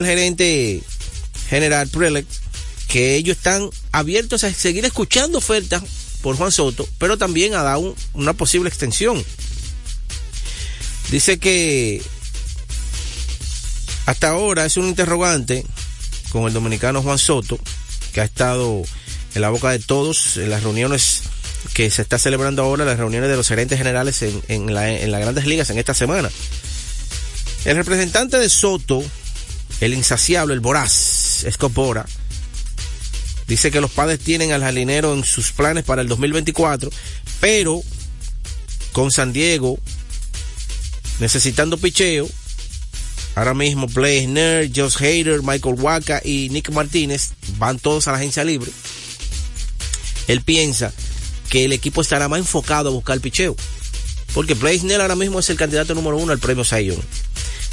el gerente general Prelect que ellos están abiertos a seguir escuchando ofertas por Juan Soto, pero también a dar un, una posible extensión. Dice que hasta ahora es un interrogante con el dominicano Juan Soto, que ha estado en la boca de todos en las reuniones que se está celebrando ahora, las reuniones de los gerentes generales en, en las grandes ligas en esta semana. El representante de Soto, el insaciable, el voraz, Escopora, dice que los padres tienen al jardinero en sus planes para el 2024, pero con San Diego necesitando picheo, ahora mismo Blaze Josh Hader, Michael Waka y Nick Martínez van todos a la agencia libre. Él piensa que el equipo estará más enfocado a buscar picheo. Porque Blaze ahora mismo es el candidato número uno al premio Zion.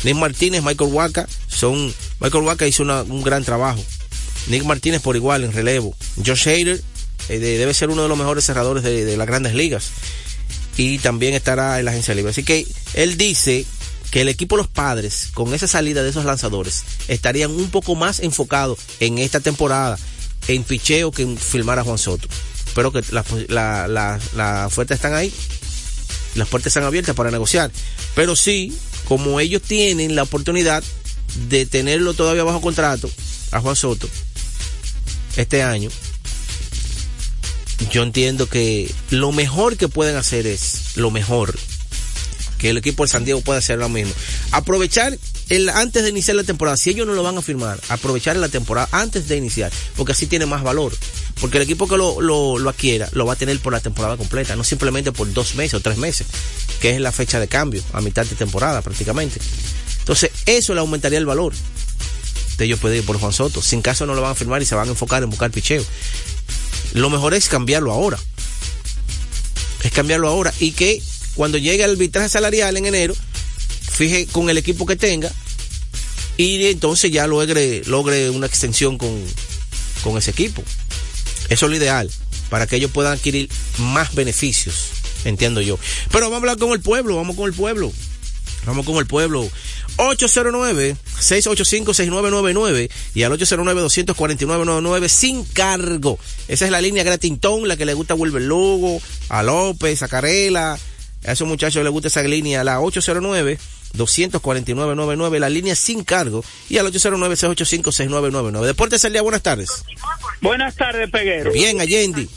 Nick Martínez, Michael Waka, son, Michael Waka hizo un gran trabajo. Nick Martínez por igual en relevo. Josh Hader eh, de, debe ser uno de los mejores cerradores de, las grandes ligas. Y también estará en la agencia libre. Así que él dice que el equipo Los Padres, con esa salida de esos lanzadores, estarían un poco más enfocados en esta temporada en picheo que en filmar a Juan Soto. Pero que las la, la, la están ahí. Las puertas están abiertas para negociar. Pero sí, como ellos tienen la oportunidad de tenerlo todavía bajo contrato a Juan Soto este año, yo entiendo que lo mejor que pueden hacer es lo mejor que el equipo de San Diego puede hacer lo mismo. Aprovechar el, antes de iniciar la temporada, si ellos no lo van a firmar, aprovechar la temporada antes de iniciar, porque así tiene más valor. Porque el equipo que lo, lo, lo adquiera lo va a tener por la temporada completa, no simplemente por dos meses o tres meses, que es la fecha de cambio, a mitad de temporada prácticamente. Entonces, eso le aumentaría el valor de ellos pueden ir por Juan Soto. Sin caso no lo van a firmar y se van a enfocar en buscar picheo. Lo mejor es cambiarlo ahora. Es cambiarlo ahora y que cuando llegue el arbitraje salarial en enero, fije con el equipo que tenga y entonces ya logre, logre una extensión con, con ese equipo. Eso es lo ideal, para que ellos puedan adquirir más beneficios, entiendo yo. Pero vamos a hablar con el pueblo, vamos con el pueblo. Vamos con el pueblo. 809-685-6999 y al 809-249-99 sin cargo. Esa es la línea Gratintón, la que le gusta a Wilber Lugo, a López, a Carela. A esos muchachos les gusta esa línea, la 809 249-99, la línea sin cargo, y al 809-685-6999. Deportes el día, buenas tardes. Buenas tardes, Peguero. Bien, Allende.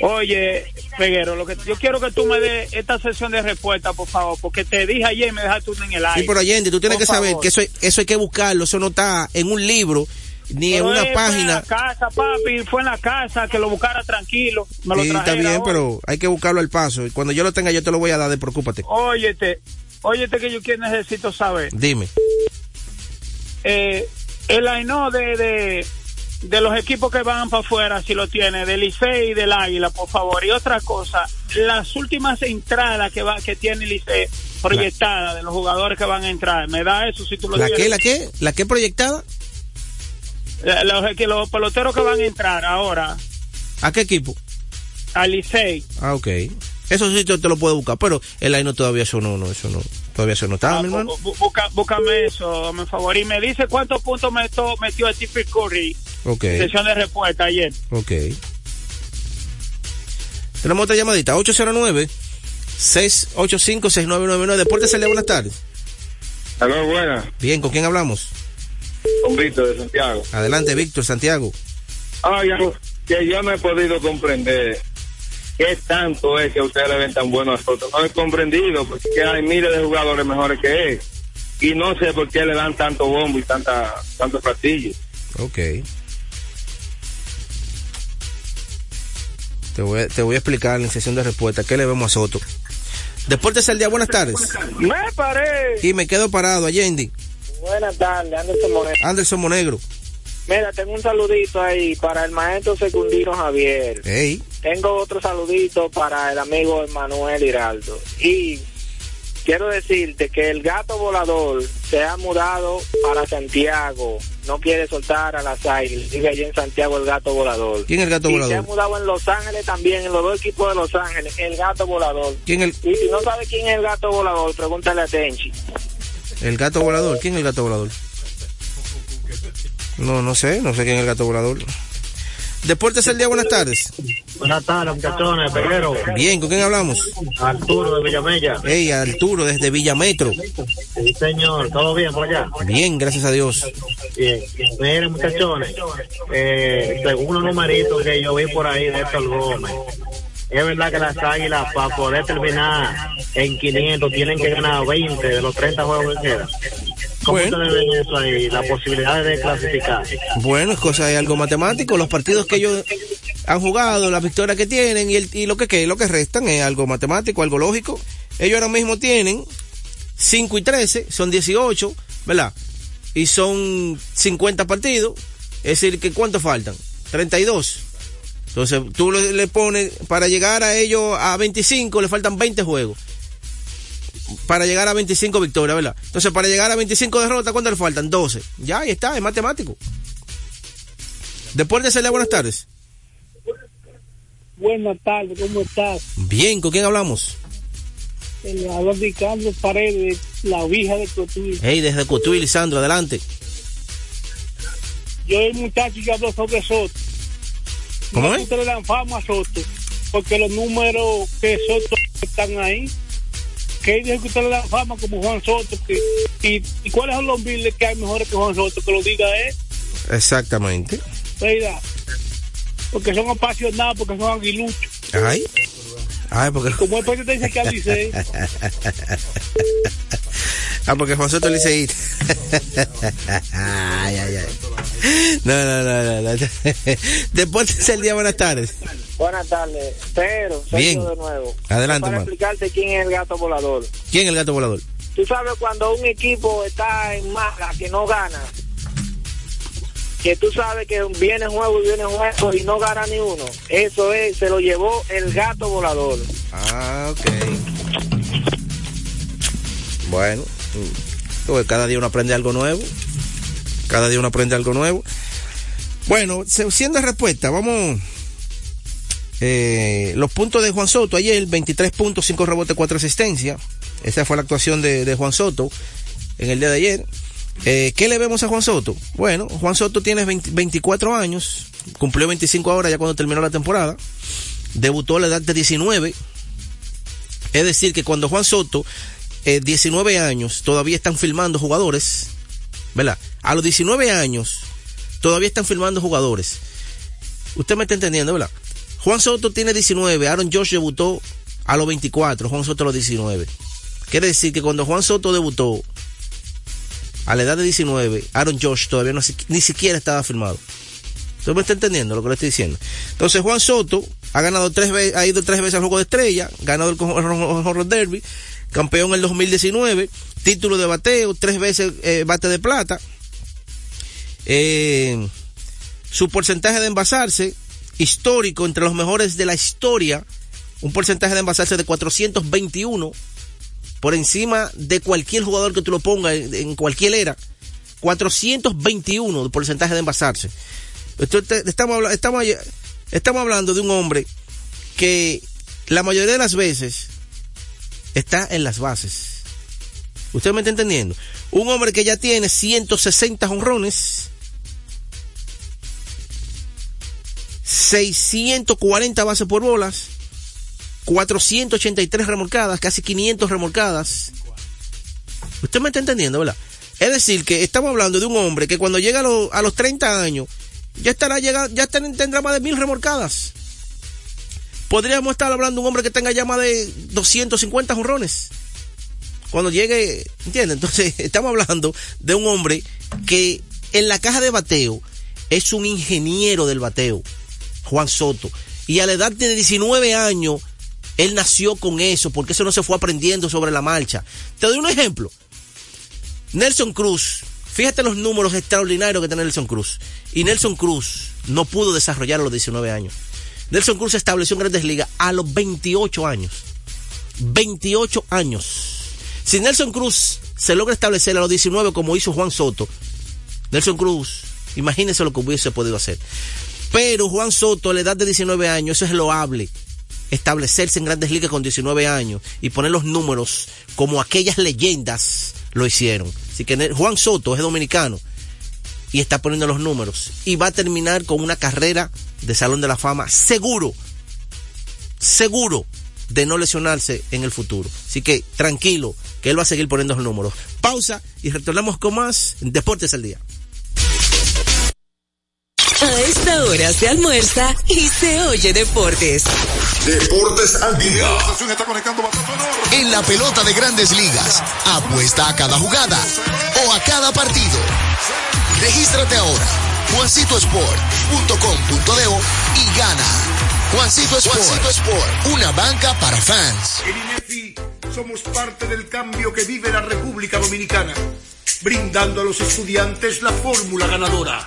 Oye, Peguero, lo que yo quiero que tú me des esta sesión de respuesta, por favor, porque te dije ayer y me dejaste en el aire. Sí, pero Allende, tú tienes por que favor. saber que eso, eso hay que buscarlo, eso no está en un libro ni pero en una página. Fue en la casa, papi, fue en la casa que lo buscara tranquilo. Me lo sí, está bien, hoy. pero hay que buscarlo al paso. Cuando yo lo tenga, yo te lo voy a dar, de preocúpate. Óyete, óyete que yo que necesito saber. Dime. Eh, el AINO de, de, de los equipos que van para afuera, si lo tiene, del Licey y del Águila, por favor. Y otra cosa, las últimas entradas que va que tiene el Licey proyectada de los jugadores que van a entrar, me da eso si tú lo ¿La qué, la qué? ¿La qué proyectada? Los, que los peloteros que van a entrar ahora. ¿A qué equipo? Al Licey. Ah, ok. Eso sí te, te lo puedo buscar, pero el AINO todavía eso no, no, eso no, todavía eso no está, ah, mi hermano. Busca, búscame eso, me favor. Y me dice cuántos puntos metió, metió Stephen Curry. Ok. Sesión de respuesta ayer. Ok. Tenemos otra llamadita, 809 685 6999 Deportes Celia, buenas tardes. Aló, buenas. Bien, ¿con quién hablamos? Con Víctor de Santiago. Adelante, Víctor, Santiago. Ah, ya, que yo no he podido comprender qué tanto es que ustedes le ven tan bueno a nosotros. No he comprendido porque hay miles de jugadores mejores que él. Y no sé por qué le dan tanto bombo y tanta, tantos platillos. Ok. Te voy, a, te voy a explicar en sesión de respuesta qué le vemos a Soto. Deportes al día, buenas tardes. Me paré. Y me quedo parado, Allende. Buenas tardes, Anderson Monegro. Anderson Monegro. Mira, tengo un saludito ahí para el maestro secundino Javier. Hey. Tengo otro saludito para el amigo Emanuel Hiraldo. Y quiero decirte que el gato volador se ha mudado para Santiago. No quiere soltar a las águilas. Sigue allí en Santiago el gato volador. ¿Quién es el gato y volador? se ha mudado en Los Ángeles también, en los dos equipos de Los Ángeles. El gato volador. ¿Quién el... Y si no sabe quién es el gato volador, pregúntale a Tenchi. El gato volador. ¿Quién es el gato volador? No, no sé, no sé quién es el gato volador. Deportes el día, buenas tardes. Buenas tardes, muchachones, peguero. Bien, ¿con quién hablamos? Arturo de Villamella. Hey, Arturo, desde Villametro. Sí, señor, ¿todo bien por allá? Bien, gracias a Dios. Bien. Miren, muchachones, eh, según unos numeritos que yo vi por ahí de Héctor Gómez, es verdad que las águilas, para poder terminar en 500, tienen que ganar 20 de los 30 juegos que quedan. ¿Cómo Bueno. ustedes ven eso ahí? La posibilidad de clasificar. Bueno, es cosa de algo matemático. Los partidos que ellos han jugado, las victorias que tienen y, el, y lo que que- lo que restan es algo matemático, algo lógico. Ellos ahora mismo tienen 5 y 13, son 18, ¿verdad? Y son 50 partidos. Es decir, que ¿cuánto faltan? 32. Entonces, tú le, le pones, para llegar a ellos a 25, le faltan 20 juegos. Para llegar a 25 victorias, ¿verdad? Entonces, para llegar a 25 derrotas, ¿cuánto le faltan? 12. Ya, ahí está, es matemático. Deportes Celia, buenas tardes. Buenas tardes, ¿cómo estás? Bien, ¿con quién hablamos? Habla Ricardo Paredes, la vieja de Cotuí. Hey, desde Cotuí, Lisandro, adelante. Yo el muchacho que habló sobre Soto. ¿Cómo no es? Le dan fama a Soto, porque los números que Soto están ahí, que dijo que ustedes le dan fama como Juan Soto, que, y, y cuáles son los miles que hay mejores que Juan Soto, que lo diga él, Exactamente. ¿verdad? Porque son apasionados, porque son aguiluchos. Ay. Ay, porque, Como el presidente dice que al Licey, ah, porque Juan Soto Liceíta. ay, ay, ay. No, no, no, no. no. Deportes el día, buenas tardes. Buenas tardes, pero soy Bien. yo de nuevo. Adelante, Para explicarte quién es el gato volador. ¿Quién es el gato volador? Tú sabes cuando un equipo está en mala, que no gana, que tú sabes que viene juego y viene juego y no gana ni uno. Eso es, se lo llevó el gato volador. Ah, ok. Bueno, pues cada día uno aprende algo nuevo. Cada día uno aprende algo nuevo. Bueno, siendo respuesta, vamos. Eh, los puntos de Juan Soto ayer, 23 puntos, 5 rebotes, 4 asistencias. Esa fue la actuación de, Juan Soto en el día de ayer. Eh, ¿Qué le vemos a Juan Soto? Bueno, Juan Soto tiene 20 24 años, cumplió 25 ahora ya cuando terminó la temporada. Debutó a la edad de 19. Es decir, que cuando Juan Soto, eh, 19 años, todavía están filmando jugadores, ¿verdad? A los 19 años, todavía están filmando jugadores. Usted me está entendiendo, ¿verdad? Juan Soto tiene 19, Aaron Josh debutó a los 24, Juan Soto a los 19. Quiere decir que cuando Juan Soto debutó a la edad de 19, Aaron Josh todavía no, ni siquiera estaba firmado. ¿Usted me está entendiendo lo que le estoy diciendo? Entonces Juan Soto ha ganado tres veces, ha ido tres veces al juego de estrella, ganado el Horror Derby, campeón en el 2019, título de bateo, tres veces eh, bate de plata. Eh, su porcentaje de envasarse, histórico, entre los mejores de la historia, un porcentaje de envasarse de 421, por encima de cualquier jugador que tú lo pongas en, cualquier era. 421 de porcentaje de envasarse. Estamos, estamos, estamos hablando de un hombre que la mayoría de las veces está en las bases. ¿Usted me está entendiendo? Un hombre que ya tiene 160 honrones, 640 bases por bolas, 483 remolcadas, casi 500 remolcadas. Usted me está entendiendo, ¿verdad? Es decir, que estamos hablando de un hombre que cuando llega a, los- a los 30 años, ya estará ya tendrá más de mil remolcadas. Podríamos estar hablando de un hombre que tenga ya más de 250 jonrones. Cuando llegue, ¿entiende? Entonces, estamos hablando de un hombre que en la caja de bateo es un ingeniero del bateo, Juan Soto. Y a la edad de 19 años, él nació con eso, porque eso no se fue aprendiendo sobre la marcha. Te doy un ejemplo. Nelson Cruz, fíjate los números extraordinarios que tiene Nelson Cruz. Y Nelson Cruz no pudo desarrollar a los 19 años. Nelson Cruz se estableció en Grandes Ligas a los 28 años. 28 años. Si Nelson Cruz se logra establecer a los 19 como hizo Juan Soto, Nelson Cruz, imagínese lo que hubiese podido hacer. Pero Juan Soto a la edad de 19 años, eso es loable. Establecerse en grandes ligas con 19 años y poner los números como aquellas leyendas lo hicieron. Así que Juan Soto es dominicano. y está poniendo los números. Y va a terminar con una carrera de Salón de la Fama seguro. Seguro de no lesionarse en el futuro. Así que tranquilo, que él va a seguir poniendo los números. Pausa y retornamos con más Deportes al Día. A esta hora se almuerza y se oye deportes. Deportes al día. En la pelota de grandes ligas, apuesta a cada jugada o a cada partido. Regístrate ahora, juancitosport.com.de y gana. Juancito Sport, Juancito Sport, una banca para fans. En INEFI somos parte del cambio que vive la República Dominicana, brindando a los estudiantes la fórmula ganadora.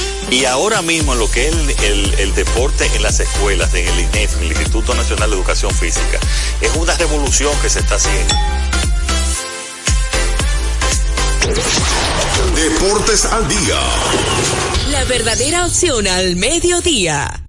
Y ahora mismo lo que es el, el, el, deporte en las escuelas, en el INEF, el Instituto Nacional de Educación Física, es una revolución que se está haciendo. Deportes al día. La verdadera opción al mediodía.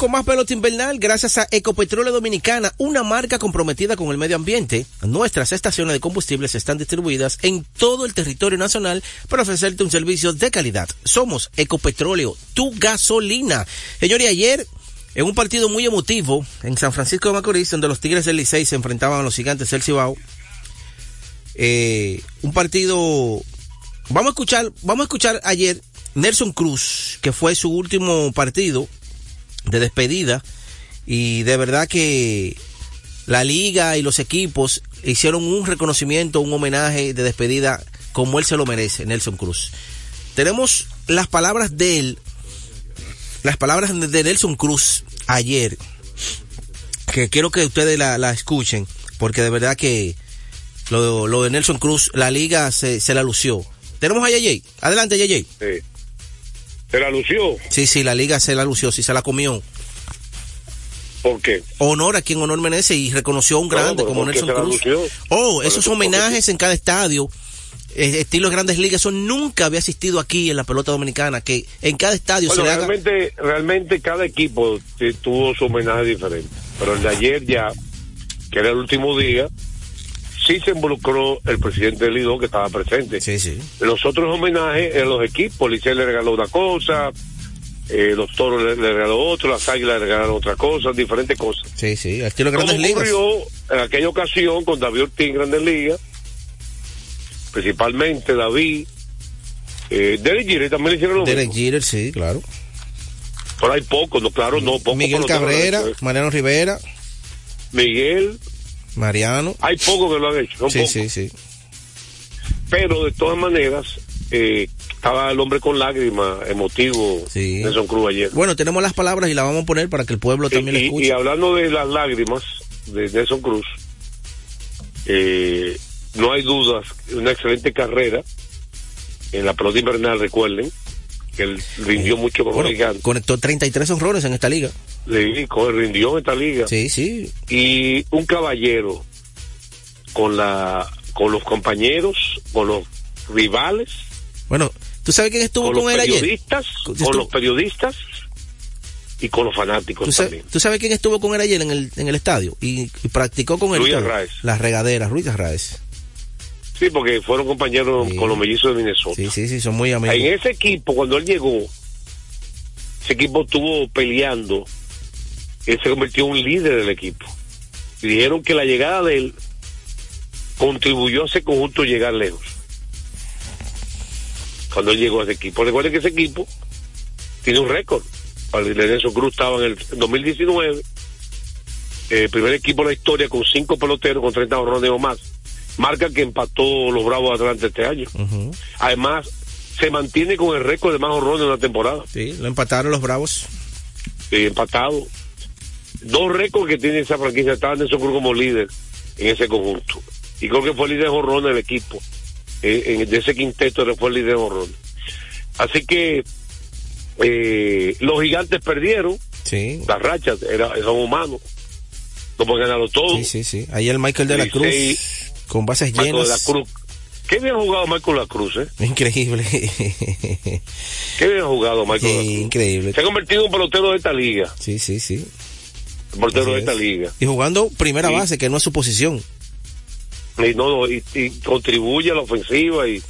Con más pelota invernal gracias a Ecopetróleo Dominicana, una marca comprometida con el medio ambiente. Nuestras estaciones de combustibles están distribuidas en todo el territorio nacional para ofrecerte un servicio de calidad. Somos Ecopetróleo, tu gasolina. Señores, ayer en un partido muy emotivo en San Francisco de Macorís, donde los Tigres del Licey se enfrentaban a los gigantes del Cibao, eh, un partido, vamos a escuchar, vamos a escuchar ayer Nelson Cruz, que fue su último partido de despedida y de verdad que la liga y los equipos hicieron un reconocimiento, un homenaje de despedida como él se lo merece, Nelson Cruz. Tenemos las palabras de él, las palabras de Nelson Cruz ayer, que quiero que ustedes la, escuchen, porque de verdad que lo, lo, de Nelson Cruz, la liga se, se la lució. Tenemos a Yay. Adelante, Yay. Sí. ¿Se la lució? Sí, sí, la liga se la lució, sí, se la comió. ¿Por qué? Honor a quien honor merece y reconoció a un grande no, como Nelson Cruz. Oh, esos homenajes en cada estadio, eh, estilo grandes ligas, eso nunca había asistido aquí en la pelota dominicana, que en cada estadio bueno, se le realmente, haga... realmente cada equipo tuvo su homenaje diferente, pero el de ayer ya, que era el último día, sí se involucró el presidente del Lidón que estaba presente. Sí, sí. Los otros homenajes en los equipos, Licey le regaló una cosa, eh, los toros le, le, regaló otro, las águilas le regalaron otra cosa, diferentes cosas. Sí, sí, estilo Grandes Como ocurrió en aquella ocasión con David Ortiz en Grandes Ligas, principalmente David, eh, Derek Jeter también le hicieron lo Derek mismo. Jeter, sí, claro. Pero hay pocos, no, claro, no, pocos. Miguel Cabrera, Mariano Rivera. Miguel. Mariano. Hay pocos que lo han hecho. Son sí, pocos. sí, sí. Pero de todas maneras, eh, estaba el hombre con lágrimas, emotivo, sí. Nelson Cruz ayer. Bueno, tenemos las palabras y las vamos a poner para que el pueblo también y, le escuche. Y hablando de las lágrimas de Nelson Cruz, eh, no hay dudas, una excelente carrera en la pelota invernal, recuerden, que él rindió sí. mucho con bueno, los gigantes. Conectó 33 honrones en esta liga. Le rindió en esta liga. Sí, sí. Y un caballero con la con los compañeros, con los rivales. Bueno, ¿tú sabes quién estuvo con, con él ayer? Periodistas, con los periodistas y con los fanáticos ¿Tú sabes, también. ¿Tú sabes quién estuvo con él ayer en el, en el estadio? Y, y practicó con él. Las regaderas, Ruiz Arraez. Sí, porque fueron compañeros Sí. con los mellizos de Minnesota. Sí, sí, sí, son muy amigos. En ese equipo, cuando él llegó, ese equipo estuvo peleando. Él se convirtió en un líder del equipo. Y dijeron que la llegada de él contribuyó a ese conjunto llegar lejos. Cuando él llegó a ese equipo. Recuerden que ese equipo tiene un récord. El de Nelson Cruz estaba en el 2019. eh, primer equipo en la historia con cinco peloteros con 30 horrones o más. Marca que empató los Bravos de Atlanta este año. Además, se mantiene con el récord de más horrones de una temporada. Sí, lo empataron los Bravos. eh, empatado. Dos récords que tiene esa franquicia. Estaba Nelson Cruz como líder en ese conjunto. Y creo que fue el líder de del equipo. En, de ese quinteto fue el líder de. Así que eh, los gigantes perdieron. Sí. Las rachas era, son humanos. No pueden ganarlo todo. Sí, sí, sí. Ayer Michael de la Cruz con bases Marco de la llenas. Cruz. Qué bien jugado Michael la Cruz, ¿eh? Increíble. Qué bien jugado Michael la Cruz. increíble. Se ha convertido en un pelotero de esta liga. Sí, sí, sí. Así de esta es. liga. Y jugando primera Sí. base, que no es su posición. y no y, y contribuye a la ofensiva y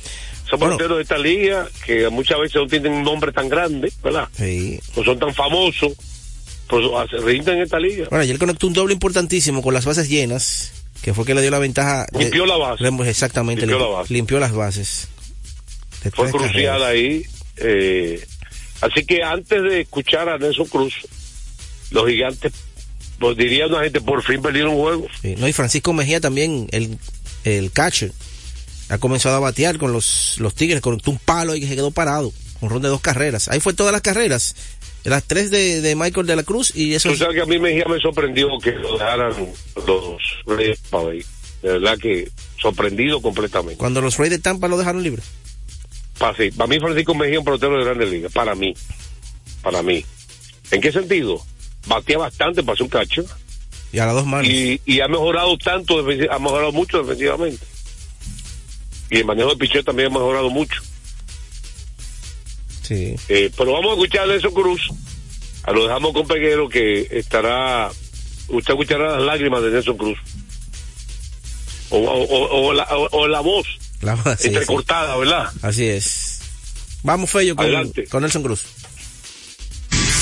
son Bueno. peloteros de esta liga que muchas veces no tienen un nombre tan grande, ¿verdad? Sí. No son tan famosos, pero hace- rinden en esta liga. Bueno, ayer conectó un doble importantísimo con las bases llenas, que fue que le dio la ventaja. Limpió la base. Exactamente, Limpió limpió, la base. limpió las bases. De Fue crucial carreras. ahí. eh, así que antes de escuchar a Nelson Cruz, los gigantes, pues diría una gente, por fin perdieron un juego. Sí, No, y Francisco Mejía también, el, el catcher, ha comenzado a batear con los, los Tigres, con un palo y que se quedó parado, con ron de dos carreras. Ahí fue todas las carreras. Las tres de, de Michael de la Cruz y eso. Tú sabes que a mí Mejía me sorprendió que lo dejaran los Reyes Pavey. De verdad que sorprendido completamente. Cuando los Rays de Tampa lo dejaron libre. Para, sí, para mí Francisco Mejía es un pelotero de grandes ligas, para mí, para mí. ¿En qué sentido? Batea bastante para ser un cacho Y a las dos manos. y, y ha mejorado tanto, ha mejorado mucho defensivamente. Y el manejo de picheo también ha mejorado mucho. Sí. Eh, pero vamos a escuchar a Nelson Cruz, a lo dejamos con Peguero que estará, usted escuchará las lágrimas de Nelson Cruz. O, o, o- o la, o- o la voz La- sí. entrecortada, ¿verdad? Así es. Vamos, Fello, con, Adelante. con Nelson Cruz.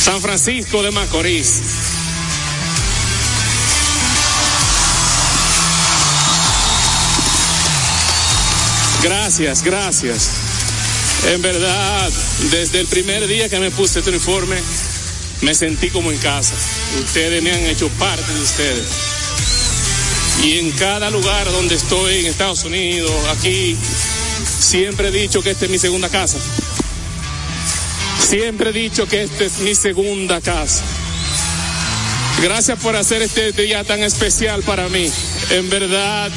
San Francisco de Macorís. Gracias, gracias. En verdad, desde el primer día que me puse este uniforme, me sentí como en casa. Ustedes me han hecho parte de ustedes. Y en cada lugar donde estoy, en Estados Unidos, aquí, siempre he dicho que esta es mi segunda casa. Siempre he dicho que esta es mi segunda casa. Gracias por hacer este día tan especial para mí. En verdad,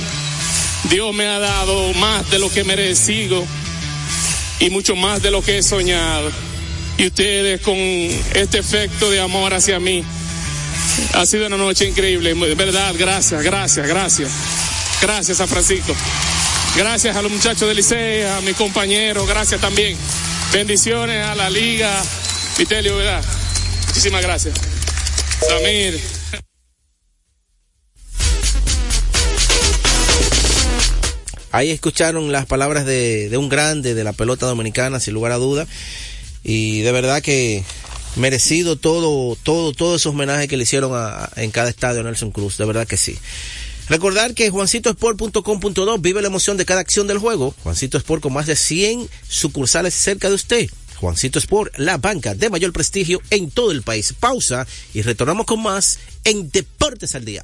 Dios me ha dado más de lo que merecido y mucho más de lo que he soñado. Y ustedes con este efecto de amor hacia mí, ha sido una noche increíble. Verdad, gracias, gracias, gracias. Gracias, San Francisco. Gracias a los muchachos del Liceo, a mis compañeros, gracias también. Bendiciones a la liga. Vitelio, ¿verdad? Muchísimas gracias. Samir. Ahí escucharon las palabras de, un grande de la pelota dominicana, sin lugar a duda. Y de verdad que merecido todo, todo, todo ese homenaje que le hicieron en cada estadio Nelson Cruz, de verdad que sí. Recordar que juancitosport.com.do vive la emoción de cada acción del juego. Juancito Sport con más de 100 sucursales cerca de usted. Juancito Sport, la banca de mayor prestigio en todo el país. Pausa y retornamos con más en Deportes al Día.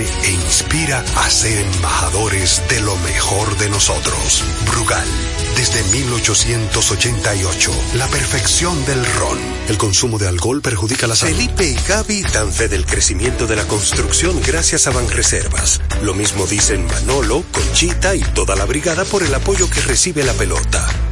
e inspira a ser embajadores de lo mejor de nosotros. Brugal, desde 1888, la perfección del ron. El consumo de alcohol perjudica la salud. Felipe y Gaby dan fe del crecimiento de la construcción gracias a Banreservas. Lo mismo dicen Manolo, Conchita y toda la brigada por el apoyo que recibe la pelota.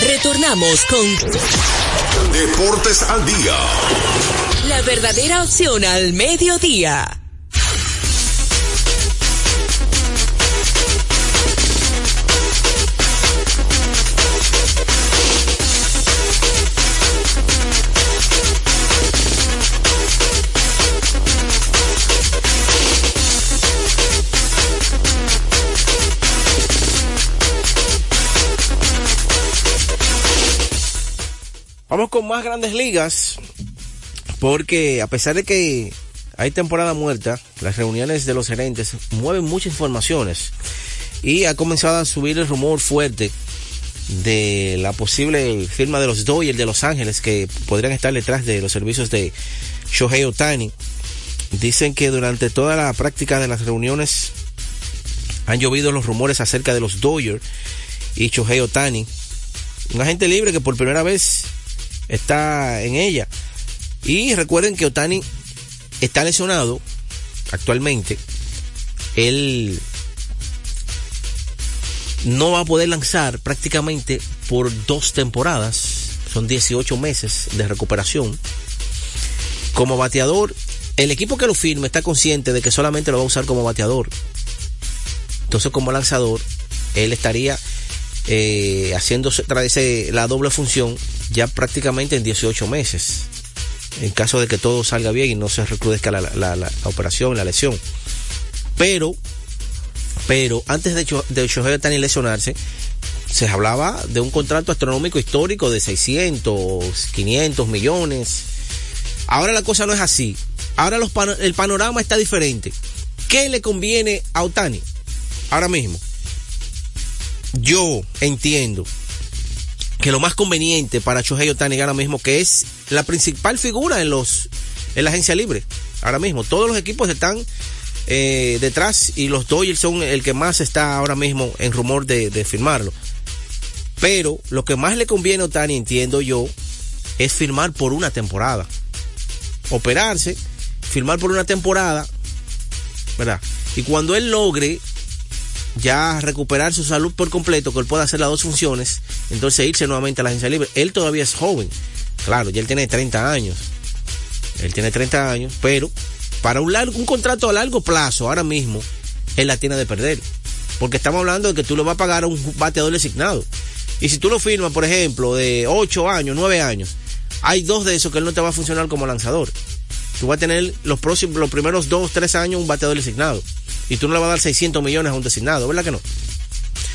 Retornamos con Deportes al Día. La verdadera opción al mediodía. Vamos con más grandes ligas, porque a pesar de que hay temporada muerta, las reuniones de los gerentes mueven muchas informaciones y ha comenzado a subir el rumor fuerte de la posible firma de los Dodgers de Los Ángeles que podrían estar detrás de los servicios de Shohei Otani. Dicen que durante toda la práctica de las reuniones han llovido los rumores acerca de los Dodgers y Shohei Otani. Un agente libre que por primera vez está en ella. Y recuerden que Otani está lesionado actualmente. Él no va a poder lanzar prácticamente por dos temporadas. Son 18 meses de recuperación. Como bateador, el equipo que lo firme está consciente de que solamente lo va a usar como bateador. Entonces, como lanzador, él estaría eh, haciendo la doble función ya prácticamente en 18 meses. En caso de que todo salga bien y no se recrudezca la, la, operación, la lesión. Pero, pero antes de, de Shohei Otani lesionarse, se hablaba de un contrato astronómico histórico de 600, 500 millones. Ahora la cosa no es así. Ahora los el panorama está diferente. ¿Qué le conviene a Otani? Ahora mismo. Yo entiendo que lo más conveniente para Shohei Otani ahora mismo, que es la principal figura en los en la agencia libre. Ahora mismo, todos los equipos están eh, detrás y los Dodgers son el que más está ahora mismo en rumor de, de firmarlo. Pero lo que más le conviene a Otani, entiendo yo, es firmar por una temporada. Operarse, firmar por una temporada, ¿verdad? Y cuando él logre ya recuperar su salud por completo, que él pueda hacer las dos funciones, entonces irse nuevamente a la agencia libre. Él todavía es joven, claro, ya él tiene 30 años. Él tiene 30 años, pero para un, largo, un contrato a largo plazo, ahora mismo, él la tiene de perder. Porque estamos hablando de que tú le vas a pagar a un bateador designado. Y si tú lo firmas, por ejemplo, de 8 años, 9 años, hay dos de esos que él no te va a funcionar como lanzador. Tú vas a tener los próximos, los primeros 2, 3 años un bateador designado y tú no le vas a dar 600 millones a un designado, ¿verdad que no?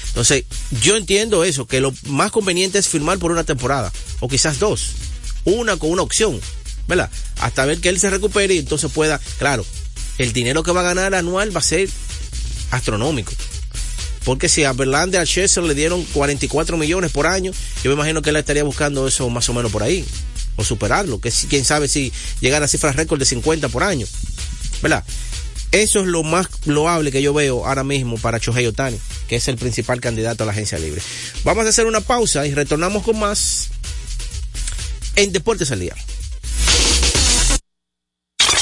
Entonces, yo entiendo eso, que lo más conveniente es firmar por una temporada, o quizás dos, una con una opción, ¿verdad? Hasta ver que él se recupere y entonces pueda, claro, el dinero que va a ganar anual va a ser astronómico. Porque si a Verlander, a Chester le dieron 44 millones por año, yo me imagino que él estaría buscando eso más o menos por ahí. O superarlo. Que quién sabe si llegar a cifras récord de 50 por año. ¿Verdad? Eso es lo más loable que yo veo ahora mismo para Chohei Otani, que es el principal candidato a la agencia libre. Vamos a hacer una pausa y retornamos con más en Deportes al Día.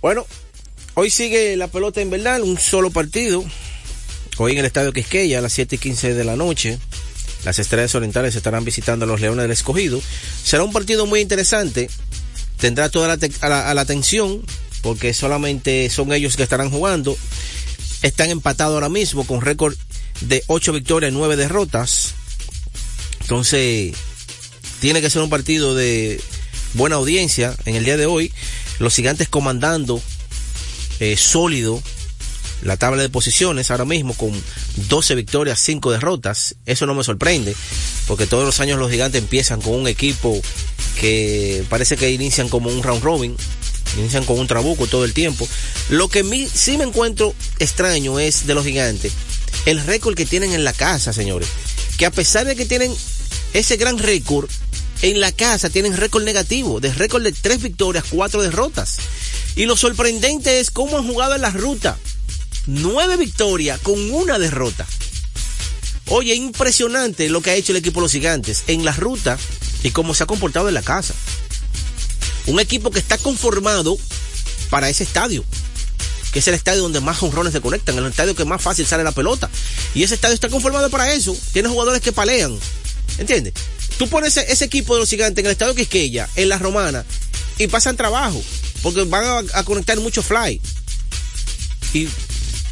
Bueno, hoy sigue la pelota en verdad, un solo partido. Hoy en el estadio Quisqueya a las 7 y 15 de la noche. Las estrellas orientales estarán visitando a los Leones del Escogido. Será un partido muy interesante. Tendrá toda la, atención porque solamente son ellos que estarán jugando. Están empatados ahora mismo con récord de 8 victorias y 9 derrotas. Entonces, tiene que ser un partido de buena audiencia en el día de hoy. Los gigantes comandando eh, sólido la tabla de posiciones ahora mismo con 12 victorias, 5 derrotas. Eso no me sorprende, porque todos los años los gigantes empiezan con un equipo que parece que inician como un round robin, inician con un trabuco todo el tiempo. Lo que mí, sí me encuentro extraño es de los gigantes, el récord que tienen en la casa, señores. Que a pesar de que tienen ese gran récord, en la casa tienen récord negativo, de récord de 3 victorias, 4 derrotas. Y lo sorprendente es cómo han jugado en la ruta. 9 victorias con una derrota. Oye, impresionante lo que ha hecho el equipo de los gigantes en la ruta y cómo se ha comportado en la casa. Un equipo que está conformado para ese estadio, que es el estadio donde más honrones se conectan, el estadio que más fácil sale la pelota. Y ese estadio está conformado para eso. Tiene jugadores que palean. ¿Entiendes? Tú pones ese, ese, equipo de los gigantes en el estadio Quisqueya, en la romana, y pasan trabajo, porque van a, conectar mucho fly. Y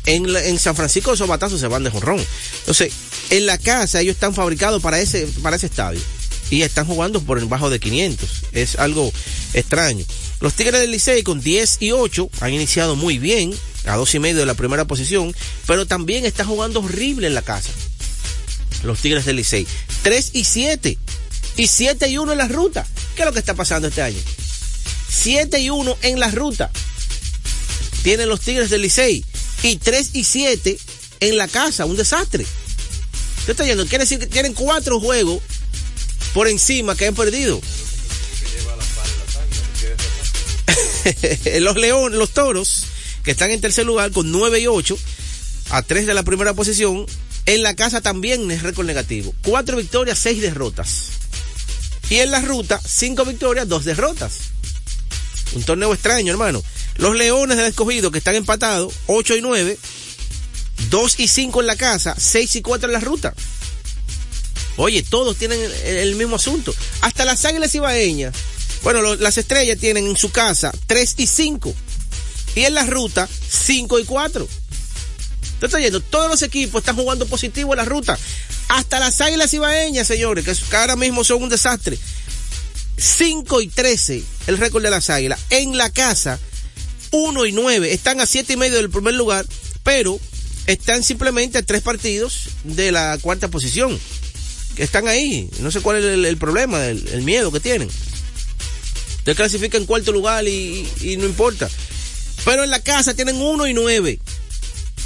en, en, San Francisco esos batazos se van de jonrón. Entonces, en la casa ellos están fabricados para ese, para ese estadio. Y están jugando por debajo de 500. Es algo extraño. Los Tigres del Licey con 10 y 8 han iniciado muy bien, a dos y medio de la primera posición, pero también están jugando horrible en la casa. Los Tigres del Licey. 3 y 7. Y 7 y 1 en la ruta. ¿Qué es lo que está pasando este año? 7 y 1 en la ruta. Tienen los Tigres del Licey. Y 3 y 7 en la casa. Un desastre. ¿Qué está yendo? Quiere decir que tienen cuatro juegos por encima que han perdido. los Leones, los Toros, que están en tercer lugar con 9 y 8, a 3 de la primera posición. En la casa también es récord negativo. Cuatro victorias, seis derrotas. Y en la ruta, cinco victorias, dos derrotas. Un torneo extraño, hermano. Los Leones del Escogido, que están empatados, 8 y 9, 2 y 5 en la casa, 6 y 4 en la ruta. Oye, todos tienen el, mismo asunto. Hasta las Águilas Ibaeñas. Bueno, las estrellas tienen en su casa 3 y 5. Y en la ruta, 5 y 4. ¿Te está yendo? Todos los equipos están jugando positivo en la ruta. Hasta las Águilas Ibaeñas, señores, que, que ahora mismo son un desastre. 5 y 13 el récord de las Águilas. En la casa, 1 y 9. Están a 7 y medio del primer lugar, pero están simplemente a tres partidos de la cuarta posición. Están ahí. No sé cuál es el, problema, el, miedo que tienen. Usted clasifica en cuarto lugar y, y, no importa. Pero en la casa tienen 1 y 9.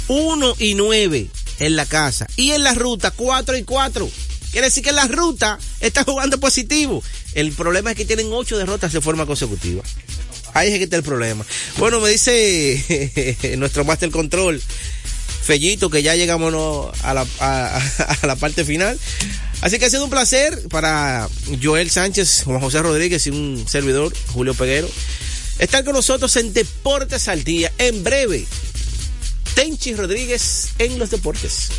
1 y 9 en la casa. Y en la ruta 4 y 4. Quiere decir que en la ruta está jugando positivo. El problema es que tienen 8 derrotas de forma consecutiva. Ahí es que está el problema. Bueno, me dice nuestro Master Control, Fellito, que ya llegamos a la, a, a la parte final. Así que ha sido un placer para Joel Sánchez, Juan José Rodríguez y un servidor, Julio Peguero, estar con nosotros en Deportes al Día. En breve, Tenchi Rodríguez en los deportes.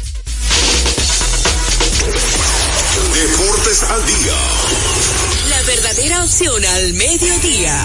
Deportes al Día. La verdadera opción al mediodía.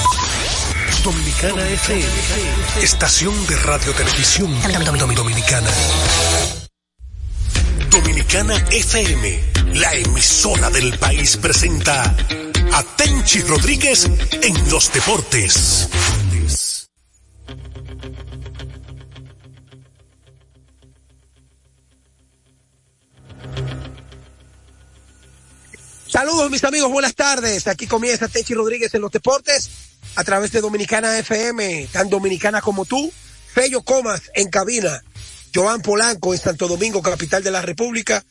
Dominicana FM, estación de radio televisión dominicana. Dominicana FM, la emisora del país presenta a Tenchi Rodríguez en los deportes. Saludos mis amigos, buenas tardes. Aquí comienza Tenchi Rodríguez en los deportes a través de Dominicana FM, tan dominicana como tú. Fello Comas en cabina, Joan Polanco en Santo Domingo, capital de la República,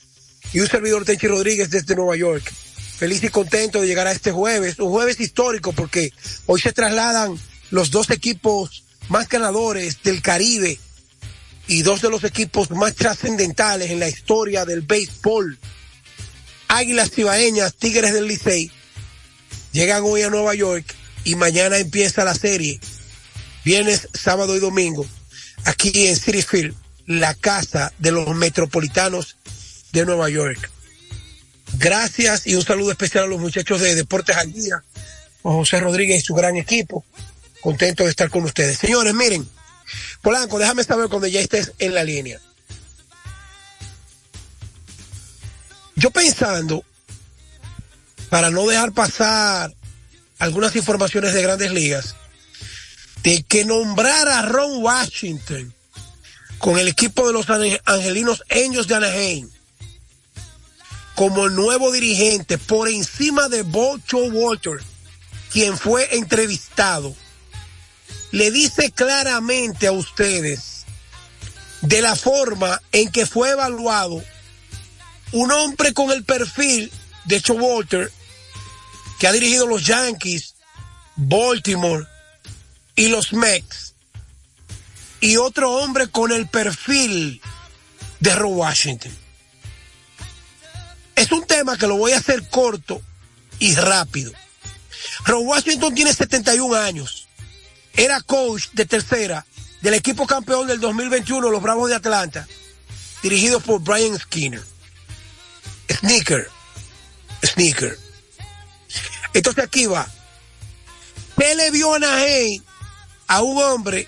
y un servidor Tenchi Rodríguez desde Nueva York. Feliz y contento de llegar a este jueves, un jueves histórico porque hoy se trasladan los dos equipos más ganadores del Caribe y dos de los equipos más trascendentales en la historia del béisbol. Águilas Cibaeñas, Tigres del Licey, llegan hoy a Nueva York y mañana empieza la serie. Viernes, sábado y domingo, aquí en City Field, la casa de los metropolitanos de Nueva York. Gracias y un saludo especial a los muchachos de Deportes al Día, José Rodríguez y su gran equipo. Contento de estar con ustedes. Señores, miren, Polanco, déjame saber cuando ya estés en la línea. Yo pensando, para no dejar pasar algunas informaciones de grandes ligas, de que nombrar a Ron Washington con el equipo de los angelinos Angels de Anaheim como el nuevo dirigente por encima de Bocho Walter, quien fue entrevistado, le dice claramente a ustedes de la forma en que fue evaluado un hombre con el perfil de Walter, que ha dirigido los Yankees, Baltimore y los Mets, y otro hombre con el perfil de Ron Washington. Es un tema que lo voy a hacer corto y rápido. Ron Washington tiene 71 años. Era coach de tercera del equipo campeón del 2021, los Bravos de Atlanta, dirigido por Brian Skinner. Sneaker. Sneaker. Entonces aquí va. ¿Qué le vio a un hombre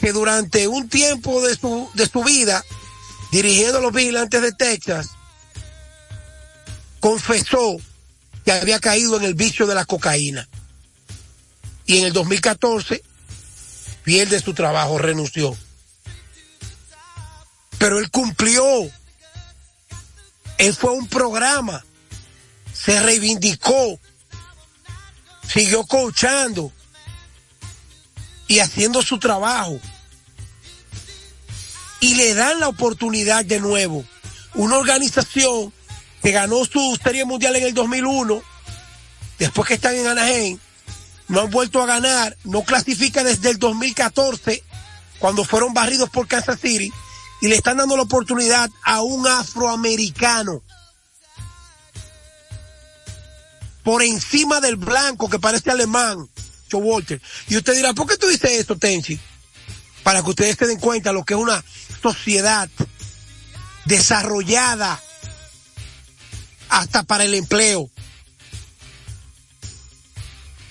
que durante un tiempo de su, de su vida, dirigiendo a los vigilantes de Texas, confesó que había caído en el vicio de la cocaína. Y en el 2014 pierde su trabajo, renunció. Pero él cumplió. Él fue un programa. Se reivindicó. Siguió coachando. Y haciendo su trabajo. y le dan la oportunidad de nuevo. Una organización que ganó su serie mundial en el 2001, después que están en Anaheim, no han vuelto a ganar, no clasifica desde el 2014, cuando fueron barridos por Kansas City, y le están dando la oportunidad a un afroamericano por encima del blanco que parece alemán, Walter. Y usted dirá, ¿por qué tú dices esto, Tenchi? Para que ustedes se den cuenta lo que es una sociedad desarrollada hasta para el empleo.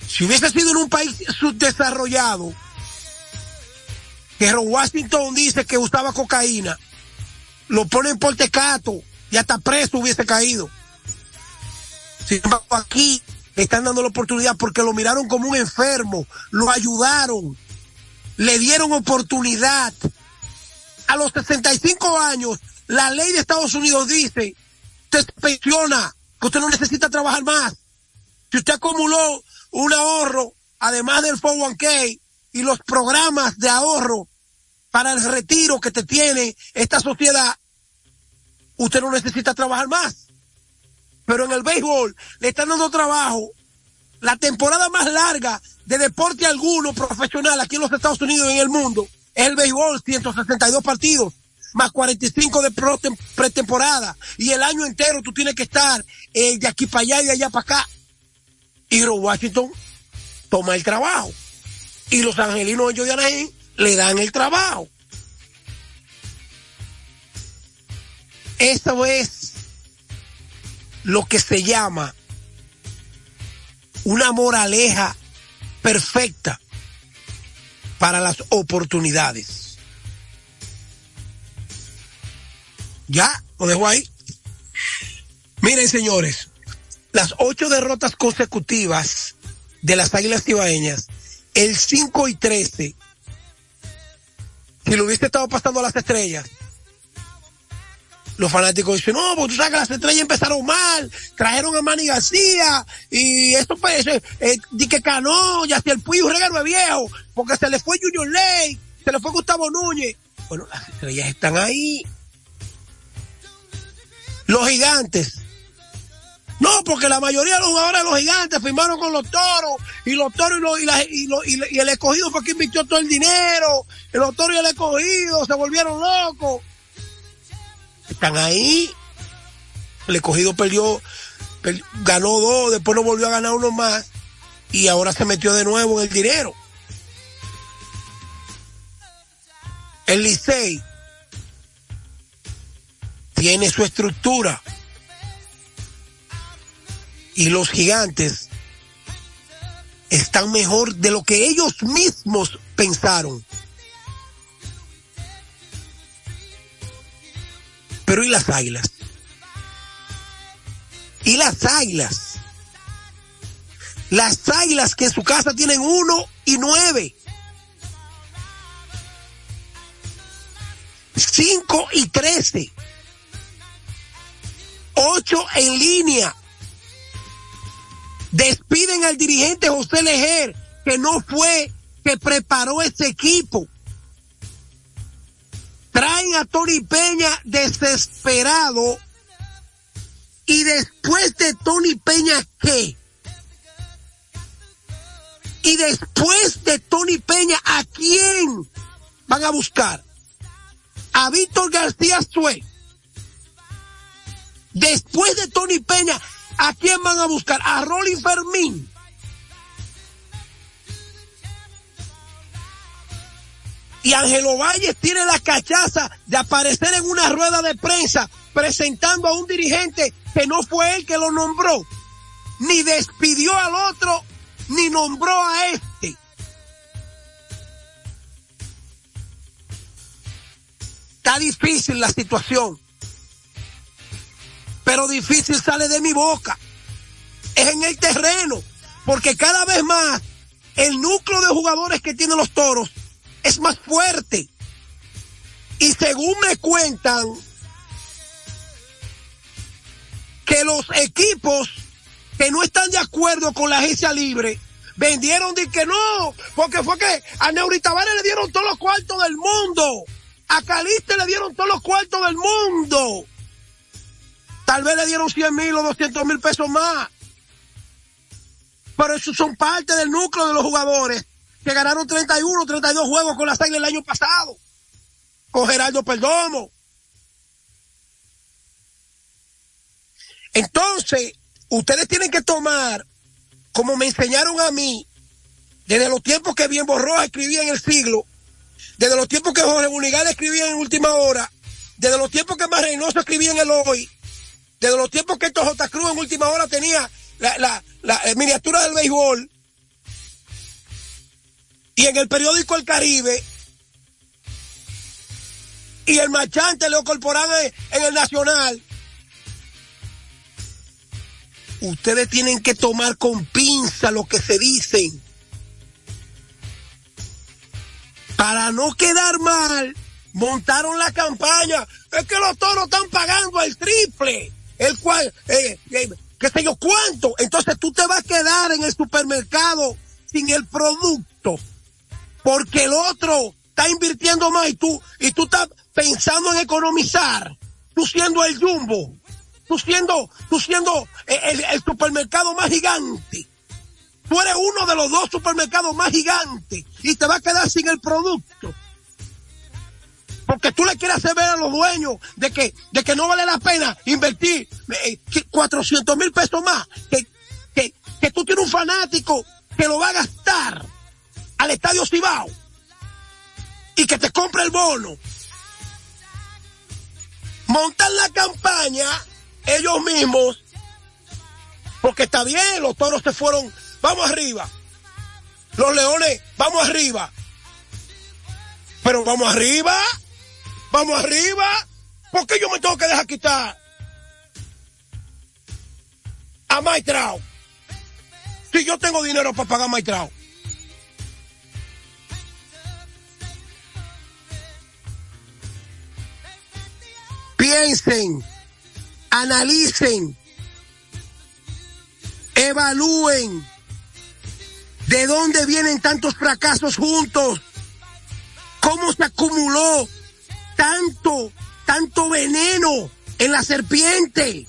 Si hubiese sido en un país subdesarrollado, que Washington dice que usaba cocaína, lo ponen por tecato y hasta preso hubiese caído. Sin embargo, aquí están dando la oportunidad porque lo miraron como un enfermo, lo ayudaron, le dieron oportunidad. A los 65 años, la ley de Estados Unidos dice, usted pensiona, que usted no necesita trabajar más. Si usted acumuló un ahorro, además del 401k y los programas de ahorro para el retiro que te tiene esta sociedad, usted no necesita trabajar más. Pero en el béisbol le están dando trabajo. La temporada más larga de deporte alguno profesional aquí en los Estados Unidos y en el mundo es el béisbol, 162 partidos, más 45 de pretemporada. Y el año entero tú tienes que estar eh, de aquí para allá y de allá para acá. Y Washington toma el trabajo. Y los angelinos de Anaheim le dan el trabajo. Eso es lo que se llama una moraleja perfecta para las oportunidades. Ya, lo dejo ahí. Miren, señores, las ocho derrotas consecutivas de las Águilas Cibaeñas, el 5 y 13, si lo hubiese estado pasando a las estrellas, los fanáticos dicen, no, porque tú sabes que las estrellas empezaron mal, trajeron a Manny García, y esto pues, eh, di que Cano, el Puyo regalo es viejo, porque se le fue Junior Ley, se le fue Gustavo Núñez. Bueno, las estrellas están ahí. Los gigantes. No, porque la mayoría de los jugadores de los gigantes firmaron con los toros, y los toros y, los, y, la, y, lo- y, el escogido fue quien invirtió todo el dinero, los toros y el escogido se volvieron locos están ahí. El escogido perdió, per- ganó dos, después no volvió a ganar uno más y ahora se metió de nuevo en el dinero. El Licey tiene su estructura y los gigantes están mejor de lo que ellos mismos pensaron. Pero ¿y las águilas? ¿Y las águilas? Las águilas que en su casa tienen uno y nueve. Cinco y trece. Ocho en línea. Despiden al dirigente José Lejer, que no fue que preparó ese equipo. Traen a Tony Peña desesperado. Y después de Tony Peña, ¿qué? Y después de Tony Peña, ¿a quién van a buscar? A Víctor García Sue. Después de Tony Peña, ¿a quién van a buscar? A Rolly Fermín. Y Ángelo Valles tiene la cachaza de aparecer en una rueda de prensa presentando a un dirigente que no fue él que lo nombró, ni despidió al otro, ni nombró a este. Está difícil la situación, pero difícil sale de mi boca. Es en el terreno, porque cada vez más el núcleo de jugadores que tienen los toros es más fuerte. Y según me cuentan, que los equipos que no están de acuerdo con la agencia libre vendieron de que no, porque fue que a Neuri Tavares le dieron todos los cuartos del mundo A Caliste le dieron todos los cuartos del mundo. Tal vez le dieron 100 mil o 200 mil pesos más. Pero esos son parte del núcleo de los jugadores que ganaron 31, 32 juegos con la Águilas el año pasado. Con Gerardo Perdomo. Entonces, ustedes tienen que tomar, como me enseñaron a mí, desde los tiempos que Bien Borroa escribía en el siglo, desde los tiempos que Jorge Bunigal escribía en última hora, desde los tiempos que Más Reynoso escribía en el hoy, desde los tiempos que esto J. Cruz en última hora tenía la, la, la miniatura del béisbol, y en el periódico El Caribe, y el marchante Leo Corporán en el Nacional, ustedes tienen que tomar con pinza lo que se dicen. Para no quedar mal, montaron la campaña. Es que los toros están pagando el triple. El cual, eh, eh, qué sé yo cuánto. Entonces tú te vas a quedar en el supermercado sin el producto. Porque el otro está invirtiendo más y tú, y tú estás pensando en economizar. Tú siendo el jumbo. Tú siendo, tú siendo el, el supermercado más gigante. Tú eres uno de los dos supermercados más gigantes y te vas a quedar sin el producto. Porque tú le quieres hacer ver a los dueños de que, de que no vale la pena invertir eh, 400 mil pesos más. Que, que, que tú tienes un fanático que lo va a gastar al estadio Cibao y que te compre el bono. Montan la campaña ellos mismos porque está bien, los toros se fueron, vamos arriba. Los leones, vamos arriba. Pero vamos arriba, vamos arriba. ¿Por qué yo me tengo que dejar quitar a Maitrao? Si yo tengo dinero para pagar Maitrao. Piensen, analicen, evalúen de dónde vienen tantos fracasos juntos, cómo se acumuló tanto, tanto veneno en la serpiente.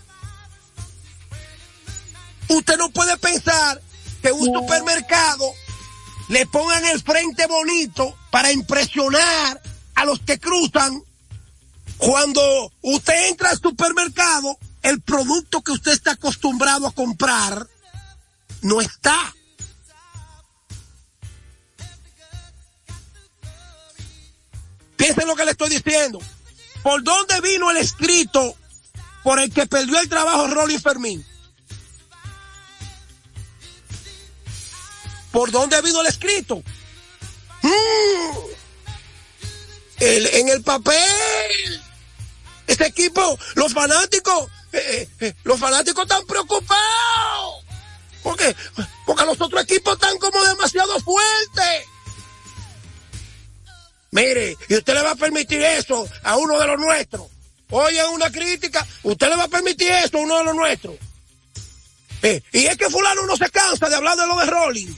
Usted no puede pensar que un supermercado le pongan el frente bonito para impresionar a los que cruzan. Cuando usted entra al supermercado, el producto que usted está acostumbrado a comprar no está. Piensen lo que le estoy diciendo. ¿Por dónde vino el escrito por el que perdió el trabajo Rolly Fermín? ¿Por dónde vino el escrito? Mm. El, en el papel. Este equipo, los fanáticos, eh, eh, los fanáticos están preocupados. ¿Por qué? Porque los otros equipos están como demasiado fuertes. Mire, y usted le va a permitir eso a uno de los nuestros. Oye, una crítica, usted le va a permitir eso a uno de los nuestros. Eh, y es que fulano no se cansa de hablar de lo de Rolling.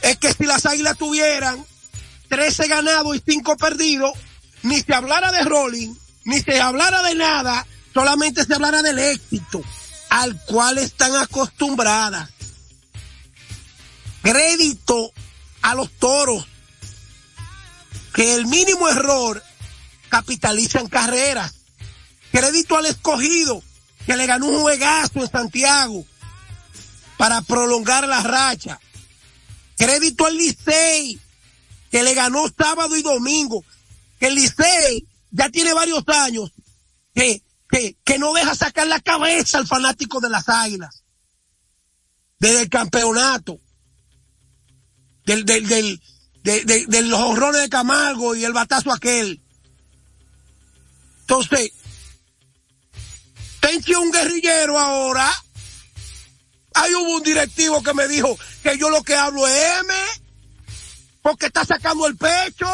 Es que si las águilas tuvieran 13 ganados y 5 perdidos, ni se hablara de Rolling, ni se hablara de nada, solamente se hablara del éxito al cual están acostumbradas. Crédito a los toros que el mínimo error capitalizan carreras. Crédito al escogido que le ganó un juegazo en Santiago para prolongar la racha. Crédito al Licey que le ganó sábado y domingo. Que el Licey ya tiene varios años que, que, que no deja sacar la cabeza al fanático de las águilas. Desde el campeonato. Del, del, del, de, los horrores de Camargo y el batazo aquel. Entonces, Tenchi un guerrillero ahora. Ahí hubo un directivo que me dijo que yo lo que hablo es M, porque está sacando el pecho.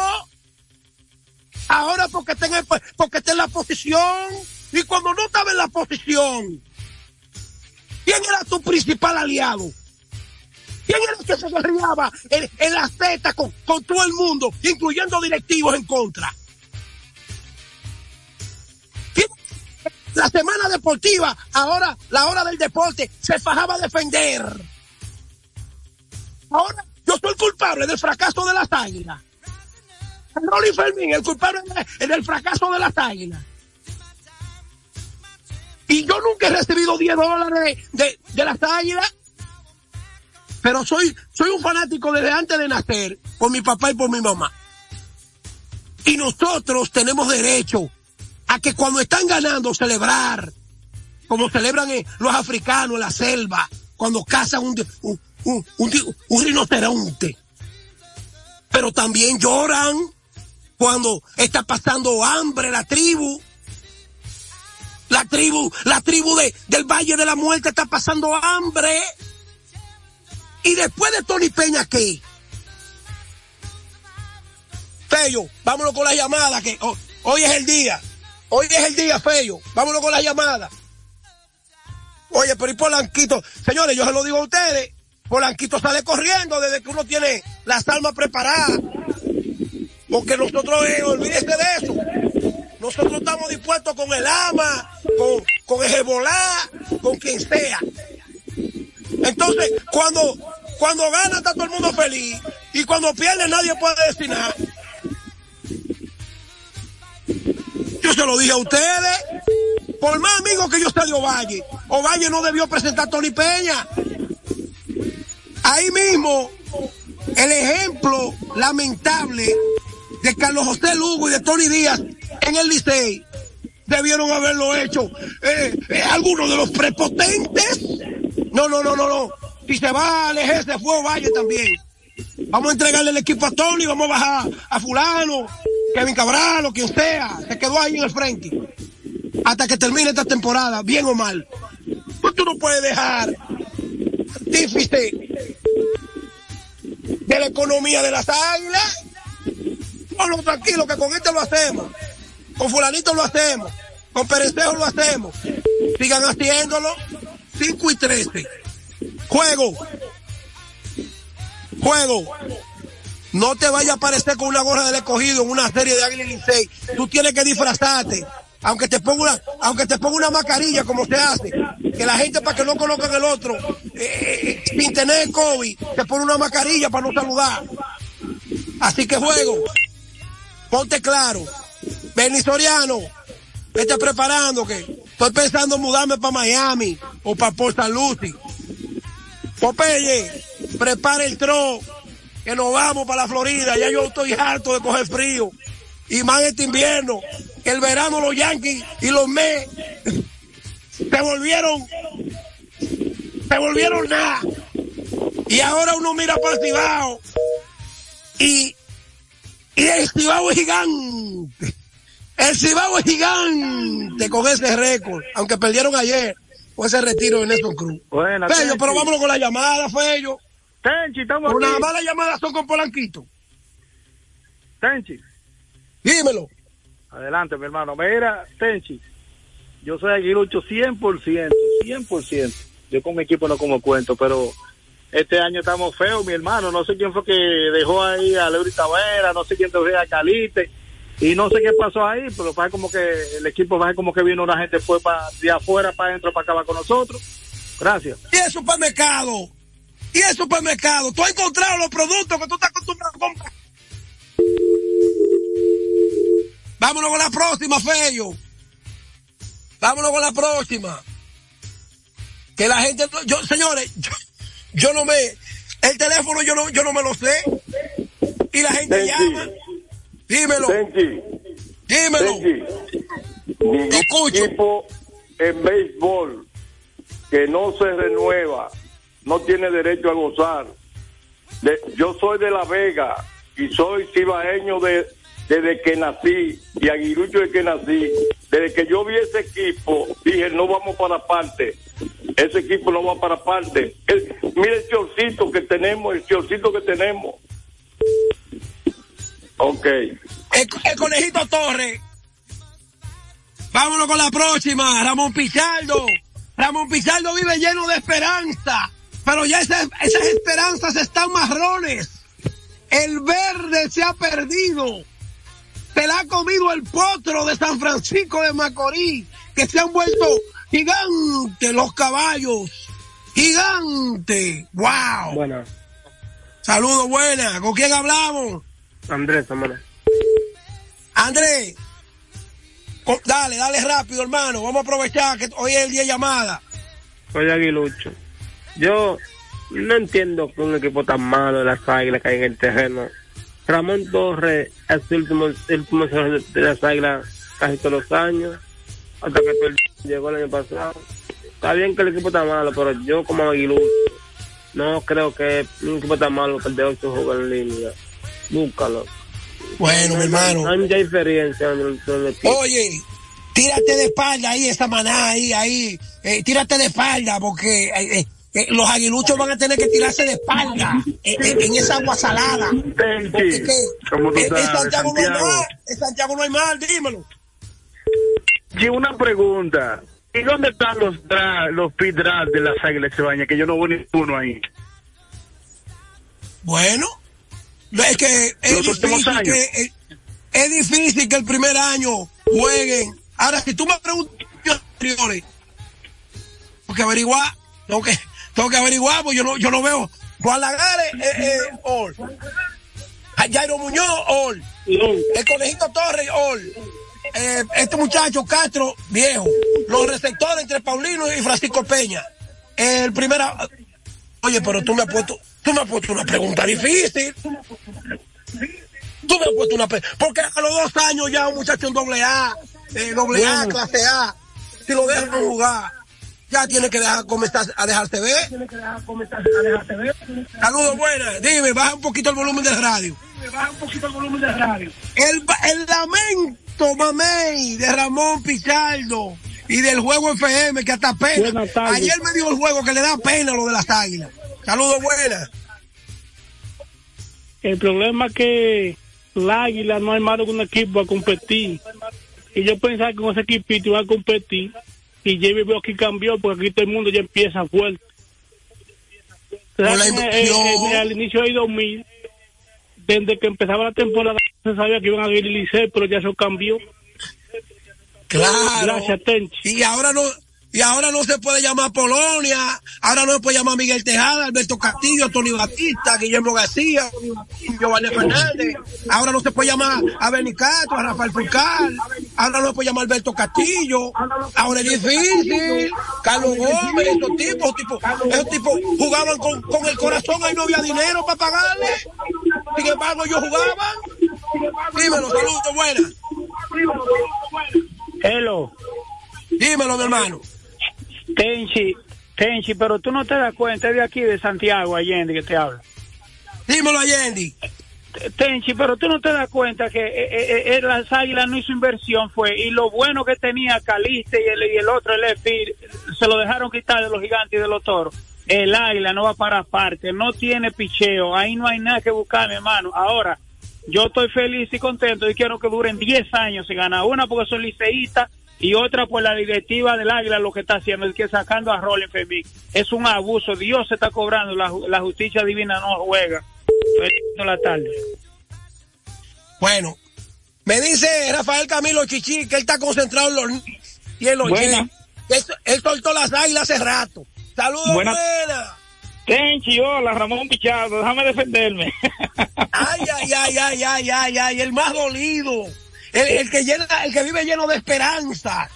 Ahora porque está en, porque está en la posición. Y cuando no estaba en la posición, ¿quién era tu principal aliado? ¿Quién era el que se guerreaba en, en las tetas con, con todo el mundo, incluyendo directivos en contra? ¿Quién- La semana deportiva, ahora la hora del deporte, se fajaba a defender. Ahora yo soy culpable del fracaso de las águilas. Rolly Fermín, el culpable de- del fracaso de las águilas. Y yo nunca he recibido 10 dólares de, de, de las águilas. Pero soy, soy un fanático desde antes de nacer, por mi papá y por mi mamá. Y nosotros tenemos derecho a que cuando están ganando celebrar, como celebran eh, los africanos en la selva, cuando cazan un, un, un- un rinoceronte. Pero también lloran cuando está pasando hambre la tribu. La tribu, la tribu de, del Valle de la Muerte está pasando hambre. Y después de Tony Peña, ¿qué? Fello, vámonos con la llamada, que oh, hoy es el día. Hoy es el día, Fello. Vámonos con la llamada. Oye, pero y Polanquito, señores, yo se lo digo a ustedes, Polanquito sale corriendo desde que uno tiene las almas preparadas. Porque nosotros, eh, olvídese de eso. Nosotros estamos dispuestos con el ama, con, con el Hezbollah, con quien sea. Entonces, cuando, cuando gana está todo el mundo feliz y cuando pierde nadie puede nada. Yo se lo dije a ustedes. Por más amigos que yo sea de Ovalle, Ovalle no debió presentar a Tony Peña. Ahí mismo, el ejemplo lamentable de Carlos José Lugo y de Tony Díaz en el Licey debieron haberlo hecho eh, eh, algunos de los prepotentes. No, no, no, no, no. Si se va a alejarse, fue Ovalle también. Vamos a entregarle el equipo a Tony, vamos a bajar a fulano, Kevin Cabral o quien sea. Se quedó ahí en el frente. Hasta que termine esta temporada, bien o mal. Pues tú no puedes dejar artífice de la economía de las águilas. No, tranquilo, que con este lo hacemos. Con fulanito lo hacemos. Con Perecejo lo hacemos. Sigan haciéndolo. 5 y 13. Juego. Juego. No te vaya a aparecer con una gorra del escogido en una serie de Águila y. Tú tienes que disfrazarte. Aunque te ponga una, aunque te ponga una mascarilla como se hace. Que la gente para que no coloquen el otro, eh, sin tener COVID, te pone una mascarilla para no saludar. Así que juego. Ponte claro. Benny Soriano, vete preparando que estoy pensando en mudarme para Miami o para Port. Lucie. Popeye, prepara el tro, que nos vamos para la Florida. Ya yo estoy harto de coger frío. Y más este invierno, que el verano los Yankees y los Mets se volvieron, se volvieron nada. Y ahora uno mira para el y, y el Cibao es gigante. El Cibao es gigante con ese récord, aunque perdieron ayer con ese retiro de Nelson Cruz. Buena, Fello, Tenchi. pero vámonos con la llamada, Fello. Tenchi, estamos Una mala llamada son con Polanquito. Tenchi. Dímelo. Adelante, mi hermano. Mira, Tenchi, yo soy aguilucho 100%, 100%. Yo con mi equipo no como cuento, pero este año estamos feos, mi hermano. No sé quién fue que dejó ahí a Leury Tavera, no sé quién dejó a Calite, y no sé qué pasó ahí, pero parece como que el equipo parece como que vino una gente fue para de afuera para adentro para acabar con nosotros. Gracias. Y el supermercado. Y el supermercado. Tú has encontrado los productos que tú estás acostumbrado a comprar. Vámonos con la próxima, Fello. Vámonos con la próxima. Que la gente, yo, señores, yo, yo no me, el teléfono yo no, yo no me lo sé. Y la gente llama. Dímelo. Dímelo. Ningún equipo en béisbol que no se renueva no tiene derecho a gozar. De- yo soy de La Vega y soy cibaeño de, desde que nací y aguilucho desde que nací. Desde que yo vi ese equipo, dije, no vamos para parte. Ese equipo no va para parte. El- mira el chorcito que tenemos, el chorcito que tenemos. Ok. El, el conejito Torres. Vámonos con la próxima. Ramón Pichardo. Ramón Pichardo vive lleno de esperanza. pero ya esas esperanzas están marrones. El verde se ha perdido. Se la ha comido el potro de San Francisco de Macorís, que se han vuelto gigantes los caballos. Gigante. Wow. Bueno, Saludos, buena. ¿Con quién hablamos? Andrés, hermano. Andrés. co- Dale, dale rápido, hermano. Vamos a aprovechar que hoy es el día de llamada. Soy Aguilucho. Yo no entiendo que un equipo tan malo de las águilas que hay en el terreno. Ramón Torres es el último, el último cerrador de las águilas casi todos los años. Hasta que llegó el año pasado. Está bien que el equipo está malo, pero yo como Aguilucho no creo que un equipo tan malo perder ocho juegos en línea. Búscalo. Bueno, mi hermano. No hay mucha diferencia en el, en el. Oye, tírate de espalda ahí, esa maná ahí, ahí. Eh, tírate de espalda porque eh, eh, eh, los aguiluchos van a tener que tirarse de espalda eh, eh, en esa agua salada. Porque es que, ¿Cómo tú eh, en sabes, Santiago no hay Santiago? mal, en Santiago no hay mal, dímelo. Sí, una pregunta. ¿Y dónde están los dra- los pit draft de las águilas de baña? Que yo no veo ninguno ahí. Bueno, es que es difícil eh, es difícil que el primer año jueguen. Ahora, si tú me preguntas anteriores, tengo que averiguar, tengo que, tengo que averiguar, porque yo no, yo no veo. Juan Lagares, eh, eh, all. Jairo Muñoz, all. El Conejito Torres, all. Eh, este muchacho Castro, viejo. Los receptores entre Paulino y Francisco Peña. El primera, Oye, pero tú me has puesto, tú me has puesto una pregunta difícil. Tú me has puesto una pregunta. Porque a los dos años ya un muchacho en doble A, eh, doble A, clase A, si lo dejan jugar, ya tiene que dejar, comenzar a dejarse ver. Saludos, buenas. Dime, baja un poquito el volumen del radio. Baja un poquito el volumen del radio. El, lamento, mamey, de Ramón Pichardo y del juego FM que hasta pena. Ayer me dio el juego que le da pena lo de las águilas. Saludos, buenas. El problema es que la águila no hay más de un equipo a competir. Y yo pensaba que con ese equipito iba a competir. Y ya veo aquí cambió, porque aquí todo el mundo ya empieza fuerte. Eh, eh, al inicio del 2000, desde que empezaba la temporada, se sabía que iban a ir Licey, pero ya eso cambió. Claro. Gracias, Tenchi. Y ahora no, y ahora no se puede llamar Polonia, ahora no se puede llamar Miguel Tejada, Alberto Castillo, Tony Batista, Guillermo García, Giovanni Fernández, ahora no se puede llamar a Benny Castro, a Rafael Fulcal, ahora no se puede llamar Alberto Castillo, ahora es difícil, Carlos Gómez, esos tipos, esos tipos, esos tipos jugaban con, con el corazón, ahí no había dinero para pagarle, sin embargo ellos jugaban, dímelo, saludos, buenas. Hello. Dímelo, mi hermano. Tenchi, Tenchi, pero tú no te das cuenta, es de aquí, de Santiago, Allende, que te habla. Dímelo, Allende. Tenchi, pero tú no te das cuenta que eh, eh, eh, las águilas no hizo inversión, fue, y lo bueno que tenía Caliste y el, y el otro, el EFI, se lo dejaron quitar de los gigantes y de los toros. El águila no va para parte, no tiene picheo, ahí no hay nada que buscar, mi hermano. Ahora, yo estoy feliz y contento y quiero que duren 10 años y ganar una porque soy liceísta y otra por la directiva del águila lo que está haciendo es que sacando a Rolling Fermín. Es un abuso, Dios se está cobrando, la, ju- la justicia divina no juega. La tarde. Bueno, me dice Rafael Camilo Chichi que él está concentrado en los y en los Buena. Jets. Él, él soltó las águilas hace rato. Saludos, Buena. buena. Tenchi, hola, Ramón Pichardo, déjame defenderme. Ay, ay, ay, ay, ay, ay, ay, el más dolido. El, que llena, el que vive lleno de esperanza.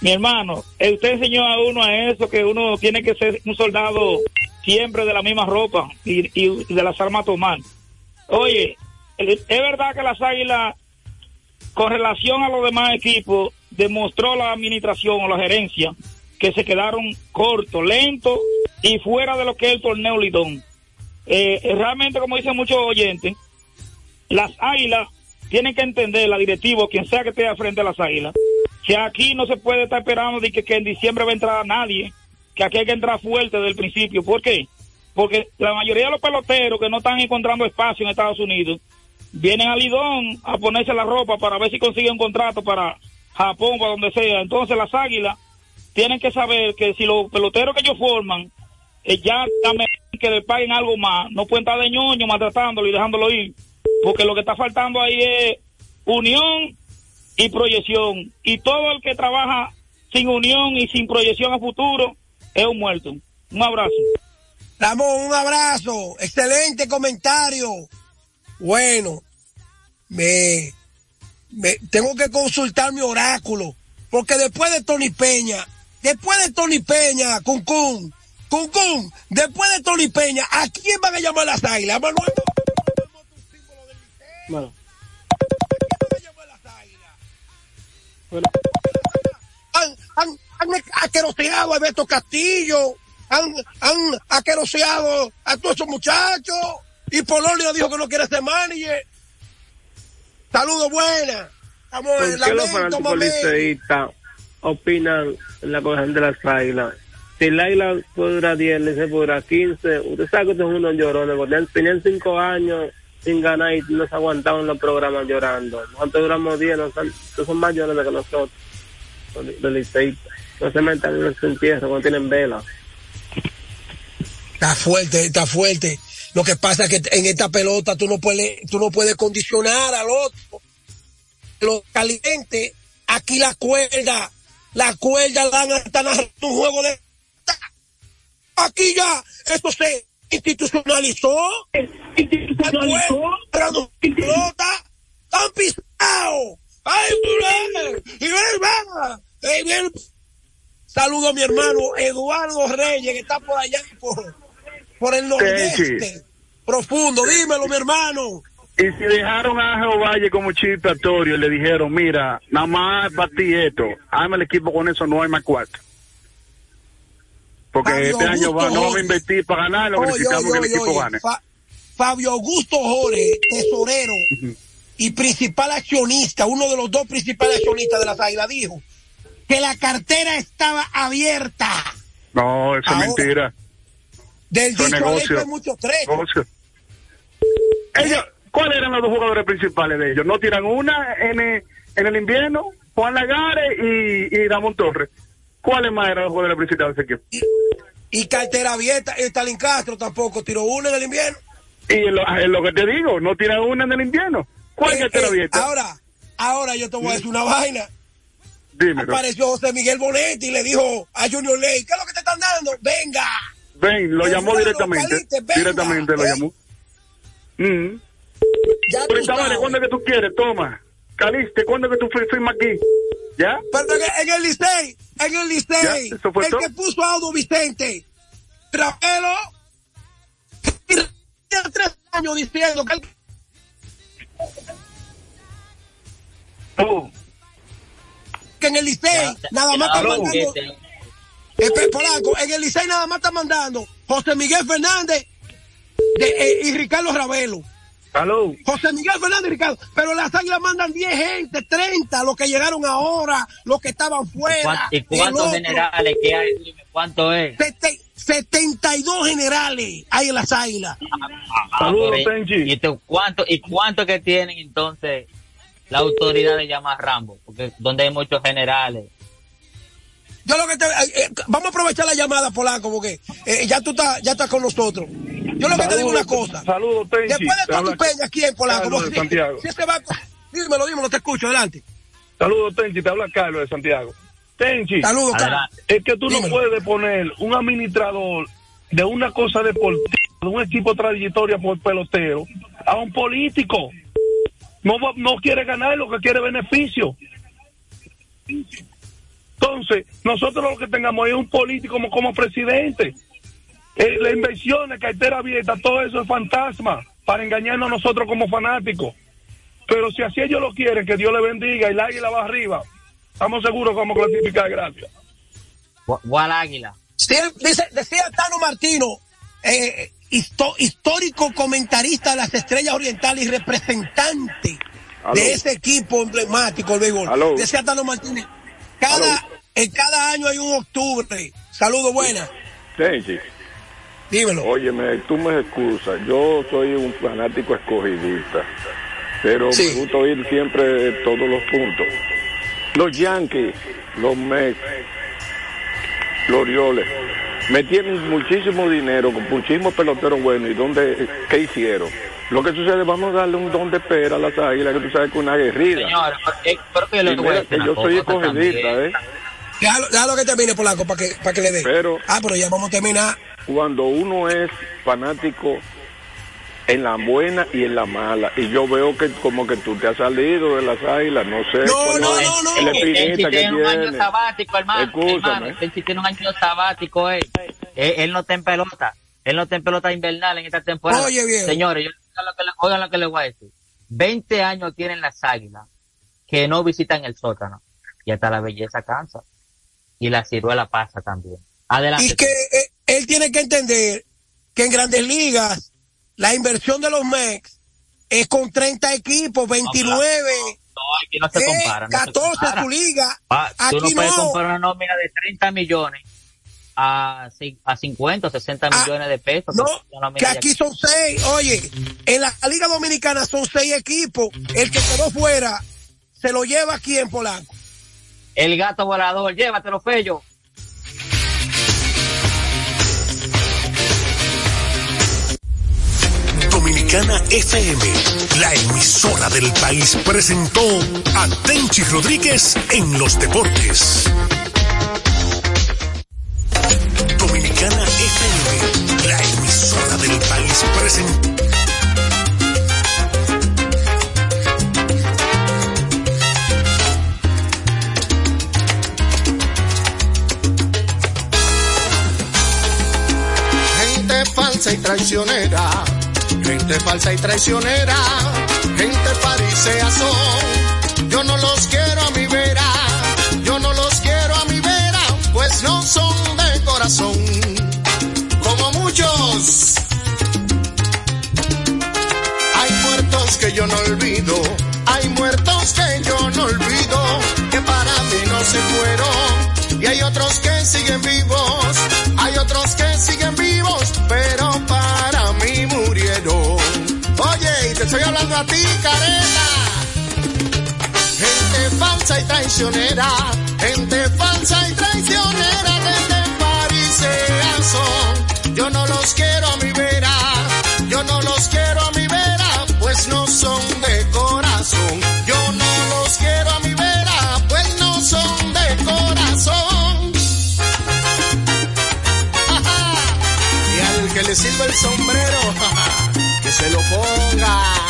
Mi hermano, eh, usted enseñó a uno a eso, que uno tiene que ser un soldado siempre de la misma ropa y, y de las armas tomar. Oye, es verdad que las águilas, con relación a los demás equipos, demostró la administración o la gerencia que se quedaron cortos, lentos y fuera de lo que es el torneo Lidón. Eh, eh, realmente, como dicen muchos oyentes, las águilas tienen que entender, la directiva, quien sea que esté frente a las águilas, que aquí no se puede estar esperando de que, en diciembre va a entrar nadie, que aquí hay que entrar fuerte desde el principio. ¿Por qué? Porque la mayoría de los peloteros que no están encontrando espacio en Estados Unidos, vienen a Lidón a ponerse la ropa para ver si consiguen un contrato para Japón, para donde sea. Entonces las águilas tienen que saber que si los peloteros que ellos forman eh, ya dame que le paguen algo más. No pueden estar de ñoño maltratándolo y dejándolo ir. Porque lo que está faltando ahí es unión y proyección. Y todo el que trabaja sin unión y sin proyección a futuro es un muerto. Un abrazo. Ramón, un abrazo. Excelente comentario. Bueno, me, me tengo que consultar mi oráculo. Porque después de Tony Peña, después de Tony Peña, Kun Kun, después de Tony Peña, ¿a quién van a llamar las águilas? ¿A Manuel? Bueno. Han, han, han aqueroseado a Beto Castillo, han, han aqueroseado a todos esos muchachos, y Polonio dijo que no quiere ser manager. Saludos buenas. Estamos ¿Por en qué los fanáticos liceístas opinan en la cogeción de las águilas? Si la águila puede durar 10, le durar 15. Usted sabe que estos son unos llorones, porque tenían- tenían 5 años sin ganar y no se aguantaban los programas llorando. Nosotros duramos 10, no son, más llorones que nosotros, los, liceístas. No se metan en su entierro cuando tienen vela. Está fuerte, está fuerte. Lo que pasa es que en esta pelota tú no puedes, tú no puedes condicionar al otro. Lo caliente, aquí la cuerda, la cuerda dan hasta un juego de aquí ya esto se institucionalizó. Institucionalizó. pelota, están pisados. Ay, y bien. Saludo a mi hermano Eduardo Reyes, que está por allá, por, por el nordeste. Profundo, dímelo, mi hermano. Y si dejaron a Ángel Valle como chivo expiatorio y le dijeron, mira, nada más para ti esto, hazme el equipo con eso, no hay más cuarto. Porque Fabio este año va, no vamos a Jorge. invertir para ganar, lo que necesitamos oye, que el oye, equipo gane. Fa- Fabio Augusto Jore, tesorero y principal accionista, uno de los dos principales accionistas de las águilas, dijo que la cartera estaba abierta. No, eso Ahora, es mentira. Del dicho negocio. hay mucho trecho. Negocio. Ellos, ¿cuáles eran los dos jugadores principales de ellos? ¿No tiran una en el, en el invierno? Juan Lagares y, y Ramón Torres. ¿Cuáles más eran los jugadores principales de ese equipo? Y cartera abierta, y Stalin Castro tampoco tiró uno en el invierno. Y es lo, que te digo, no tiran una en el invierno. ¿Cuál Eh, cartera eh, abierta? ahora, ahora yo te voy a decir una vaina. Dímelo. Apareció José Miguel Bonetti y le dijo a Junior Ley, ¿qué es lo que te están dando? Venga. Ven, lo llamó directamente. Venga, directamente lo ¿eh? llamó. Mm. Ya Pero sabes. ¿cuándo es que tú quieres? Toma. Caliste, ¿cuándo es que tú fir- firmas aquí? ¿Ya? Pero en, en el Licey, en el Licey, el todo. que puso a Audo Vicente, Rapelo, tiene tres años diciendo que él- que en el Licey nada más está mandando Pe- Polanco, en el Licey nada más está mandando José Miguel Fernández de- eh, y Ricardo Ravelo. Aló. José Miguel Fernández y Ricardo. Pero las águilas mandan 10 gente, 30, los que llegaron ahora, los que estaban fuera. ¿Y cuántos otro. generales que hay? Dime, ¿Cuánto es? Sete- 72 generales hay en las águilas. Ah. ¿Y, tú, cuánto, ¿Y cuánto que tienen entonces la autoridad de llamar Rambo? Porque donde hay muchos generales. Yo lo que te, eh, vamos a aprovechar la llamada, Polanco, porque eh, ya tú estás, ya estás con nosotros. Yo lo que te digo una cosa. Saludos, Tenchi. Después de habla Tony Peña, ¿quién, Polanco? Carlos Porque Santiago. si ese va, dímelo, dímelo, te escucho, adelante. Saludos, Tenchi. Te habla Carlos de Santiago. Tenchi. Saludos, Carlos. Es que tú Dímelo. no puedes poner un administrador de una cosa deportiva, de un equipo trayectoria por pelotero, a un político. No, no quiere ganar, lo que quiere beneficio. Entonces, nosotros lo que tengamos es un político como, como presidente. Eh, las inversiones, cartera abierta, todo eso es fantasma para engañarnos a nosotros como fanáticos. Pero si así ellos lo quieren, que Dios le bendiga y el águila va arriba, estamos seguros que vamos a clasificar, gracias. ¿Cuál águila? Sí, dice, decía Tano Martino, eh, histórico comentarista de las Estrellas Orientales y representante Aló. de ese equipo emblemático del béisbol. Aló. Decía Tano Martínez, cada, en cada año hay un octubre. Saludos, buenas. Tenchi. Dímelo. Óyeme, tú me excusas. Yo soy un fanático escogidista. Pero Sí. me gusta oír siempre todos los puntos. Los Yankees, los Mets, los Orioles. metieron muchísimo dinero, con muchísimos peloteros buenos, ¿y dónde, qué hicieron? Lo que sucede, vamos a darle un don de pera a las águilas, que tú sabes que una guerrilla. Señor, pero que, y mira, que yo soy escogidista, ¿eh? Déjalo, déjalo que termine, Polanco, para que, para que le dé. Pero, ah, pero ya vamos a terminar. Cuando uno es fanático en la buena y en la mala. Y yo veo que como que tú te has salido de las águilas, no sé. No, no, no, no. El que tiene un año sabático, hermano. Escúchame. hermano si tiene un año sabático, él. Él, él no está en pelota. Él no está en pelota invernal en esta temporada. Oye, viejo. Señores, yo, oigan lo que le- oigan lo que les voy a decir. 20 años tienen las águilas que no visitan el sótano. Y hasta la belleza cansa. Y la ciruela pasa también. Adelante. Y que eh, él tiene que entender que en grandes ligas la inversión de los Mex es con 30 equipos, 29, No, aquí no se eh, compara. no se 14 compara. su liga. Ah, tú no Aquí puedes no. comparar una nómina de 30 millones a, a 50 o 60 millones de pesos. No, que aquí son seis. Oye, en la Liga Dominicana son seis equipos. El que quedó fuera se lo lleva aquí en Polanco. El gato volador, llévatelo, Fello. Dominicana FM, la emisora del país, presentó a Tenchi Rodríguez en los deportes. Dominicana FM, la emisora del país, presentó. Falsa y traicionera, gente falsa y traicionera, gente farisea son. Yo no los quiero a mi vera, yo no los quiero a mi vera, pues no son de corazón, como muchos. Hay muertos que yo no olvido, hay muertos que yo no olvido, siguen vivos, hay otros que siguen vivos, pero para mí murieron. Oye, y te estoy hablando a ti, careta. Gente falsa y traicionera, gente falsa y traicionera, gente fariseas son. Yo no los quiero a mi vera, sirva el sombrero, que se lo ponga.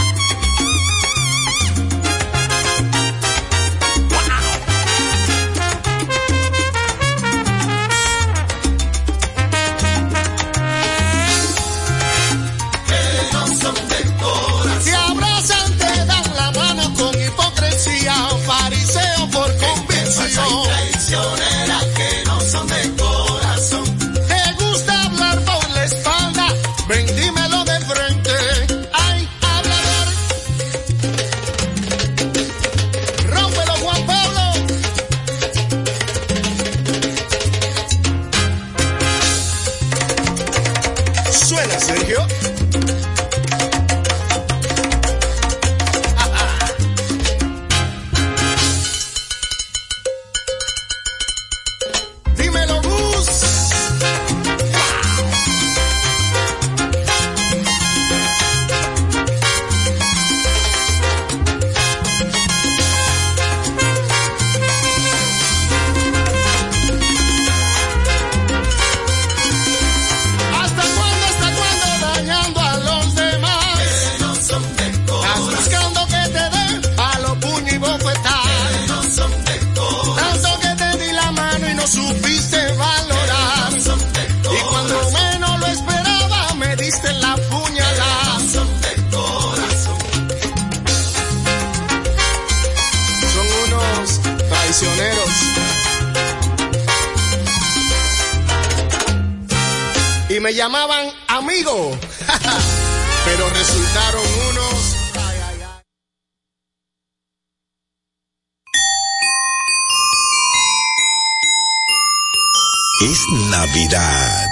Navidad.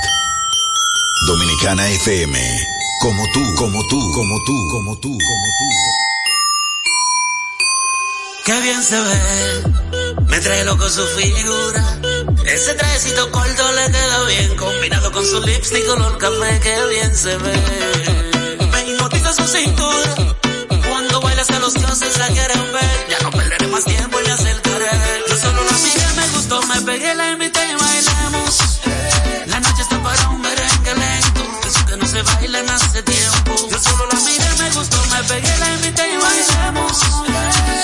Dominicana FM. Como tú, como tú, como tú, como tú, como tú. qué bien se ve. Me trae loco su figura. Ese trajecito corto le queda bien, combinado con su lipstick color café, qué bien se ve. Me hipnotiza su cintura. Cuando bailas a los dioses la quieren ver. Ya no perderé más tiempo y me acercaré. Yo solo la miré, me gustó, me pegué, la invité hace tiempo. Yo solo la miré, me gustó, me pegué, la invité y bailamos.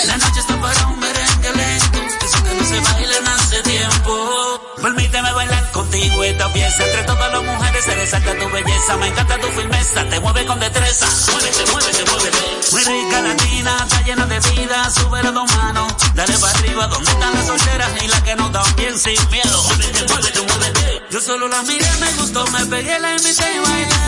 La noche está para un merengue lento. Eso que no se bailan hace tiempo. Permíteme bailar contigo esta pieza. Entre todas las mujeres se resalta tu belleza. Me encanta tu firmeza, te mueve con destreza. Muévete, muévete, muévete. Muy rica latina, está llena de vida. Sube las dos manos, dale para arriba. ¿Dónde están las solteras y las que no dan bien sin miedo? Muévete, muévete, muévete. Yo solo la miré, me gustó, me pegué, la invité y bailé.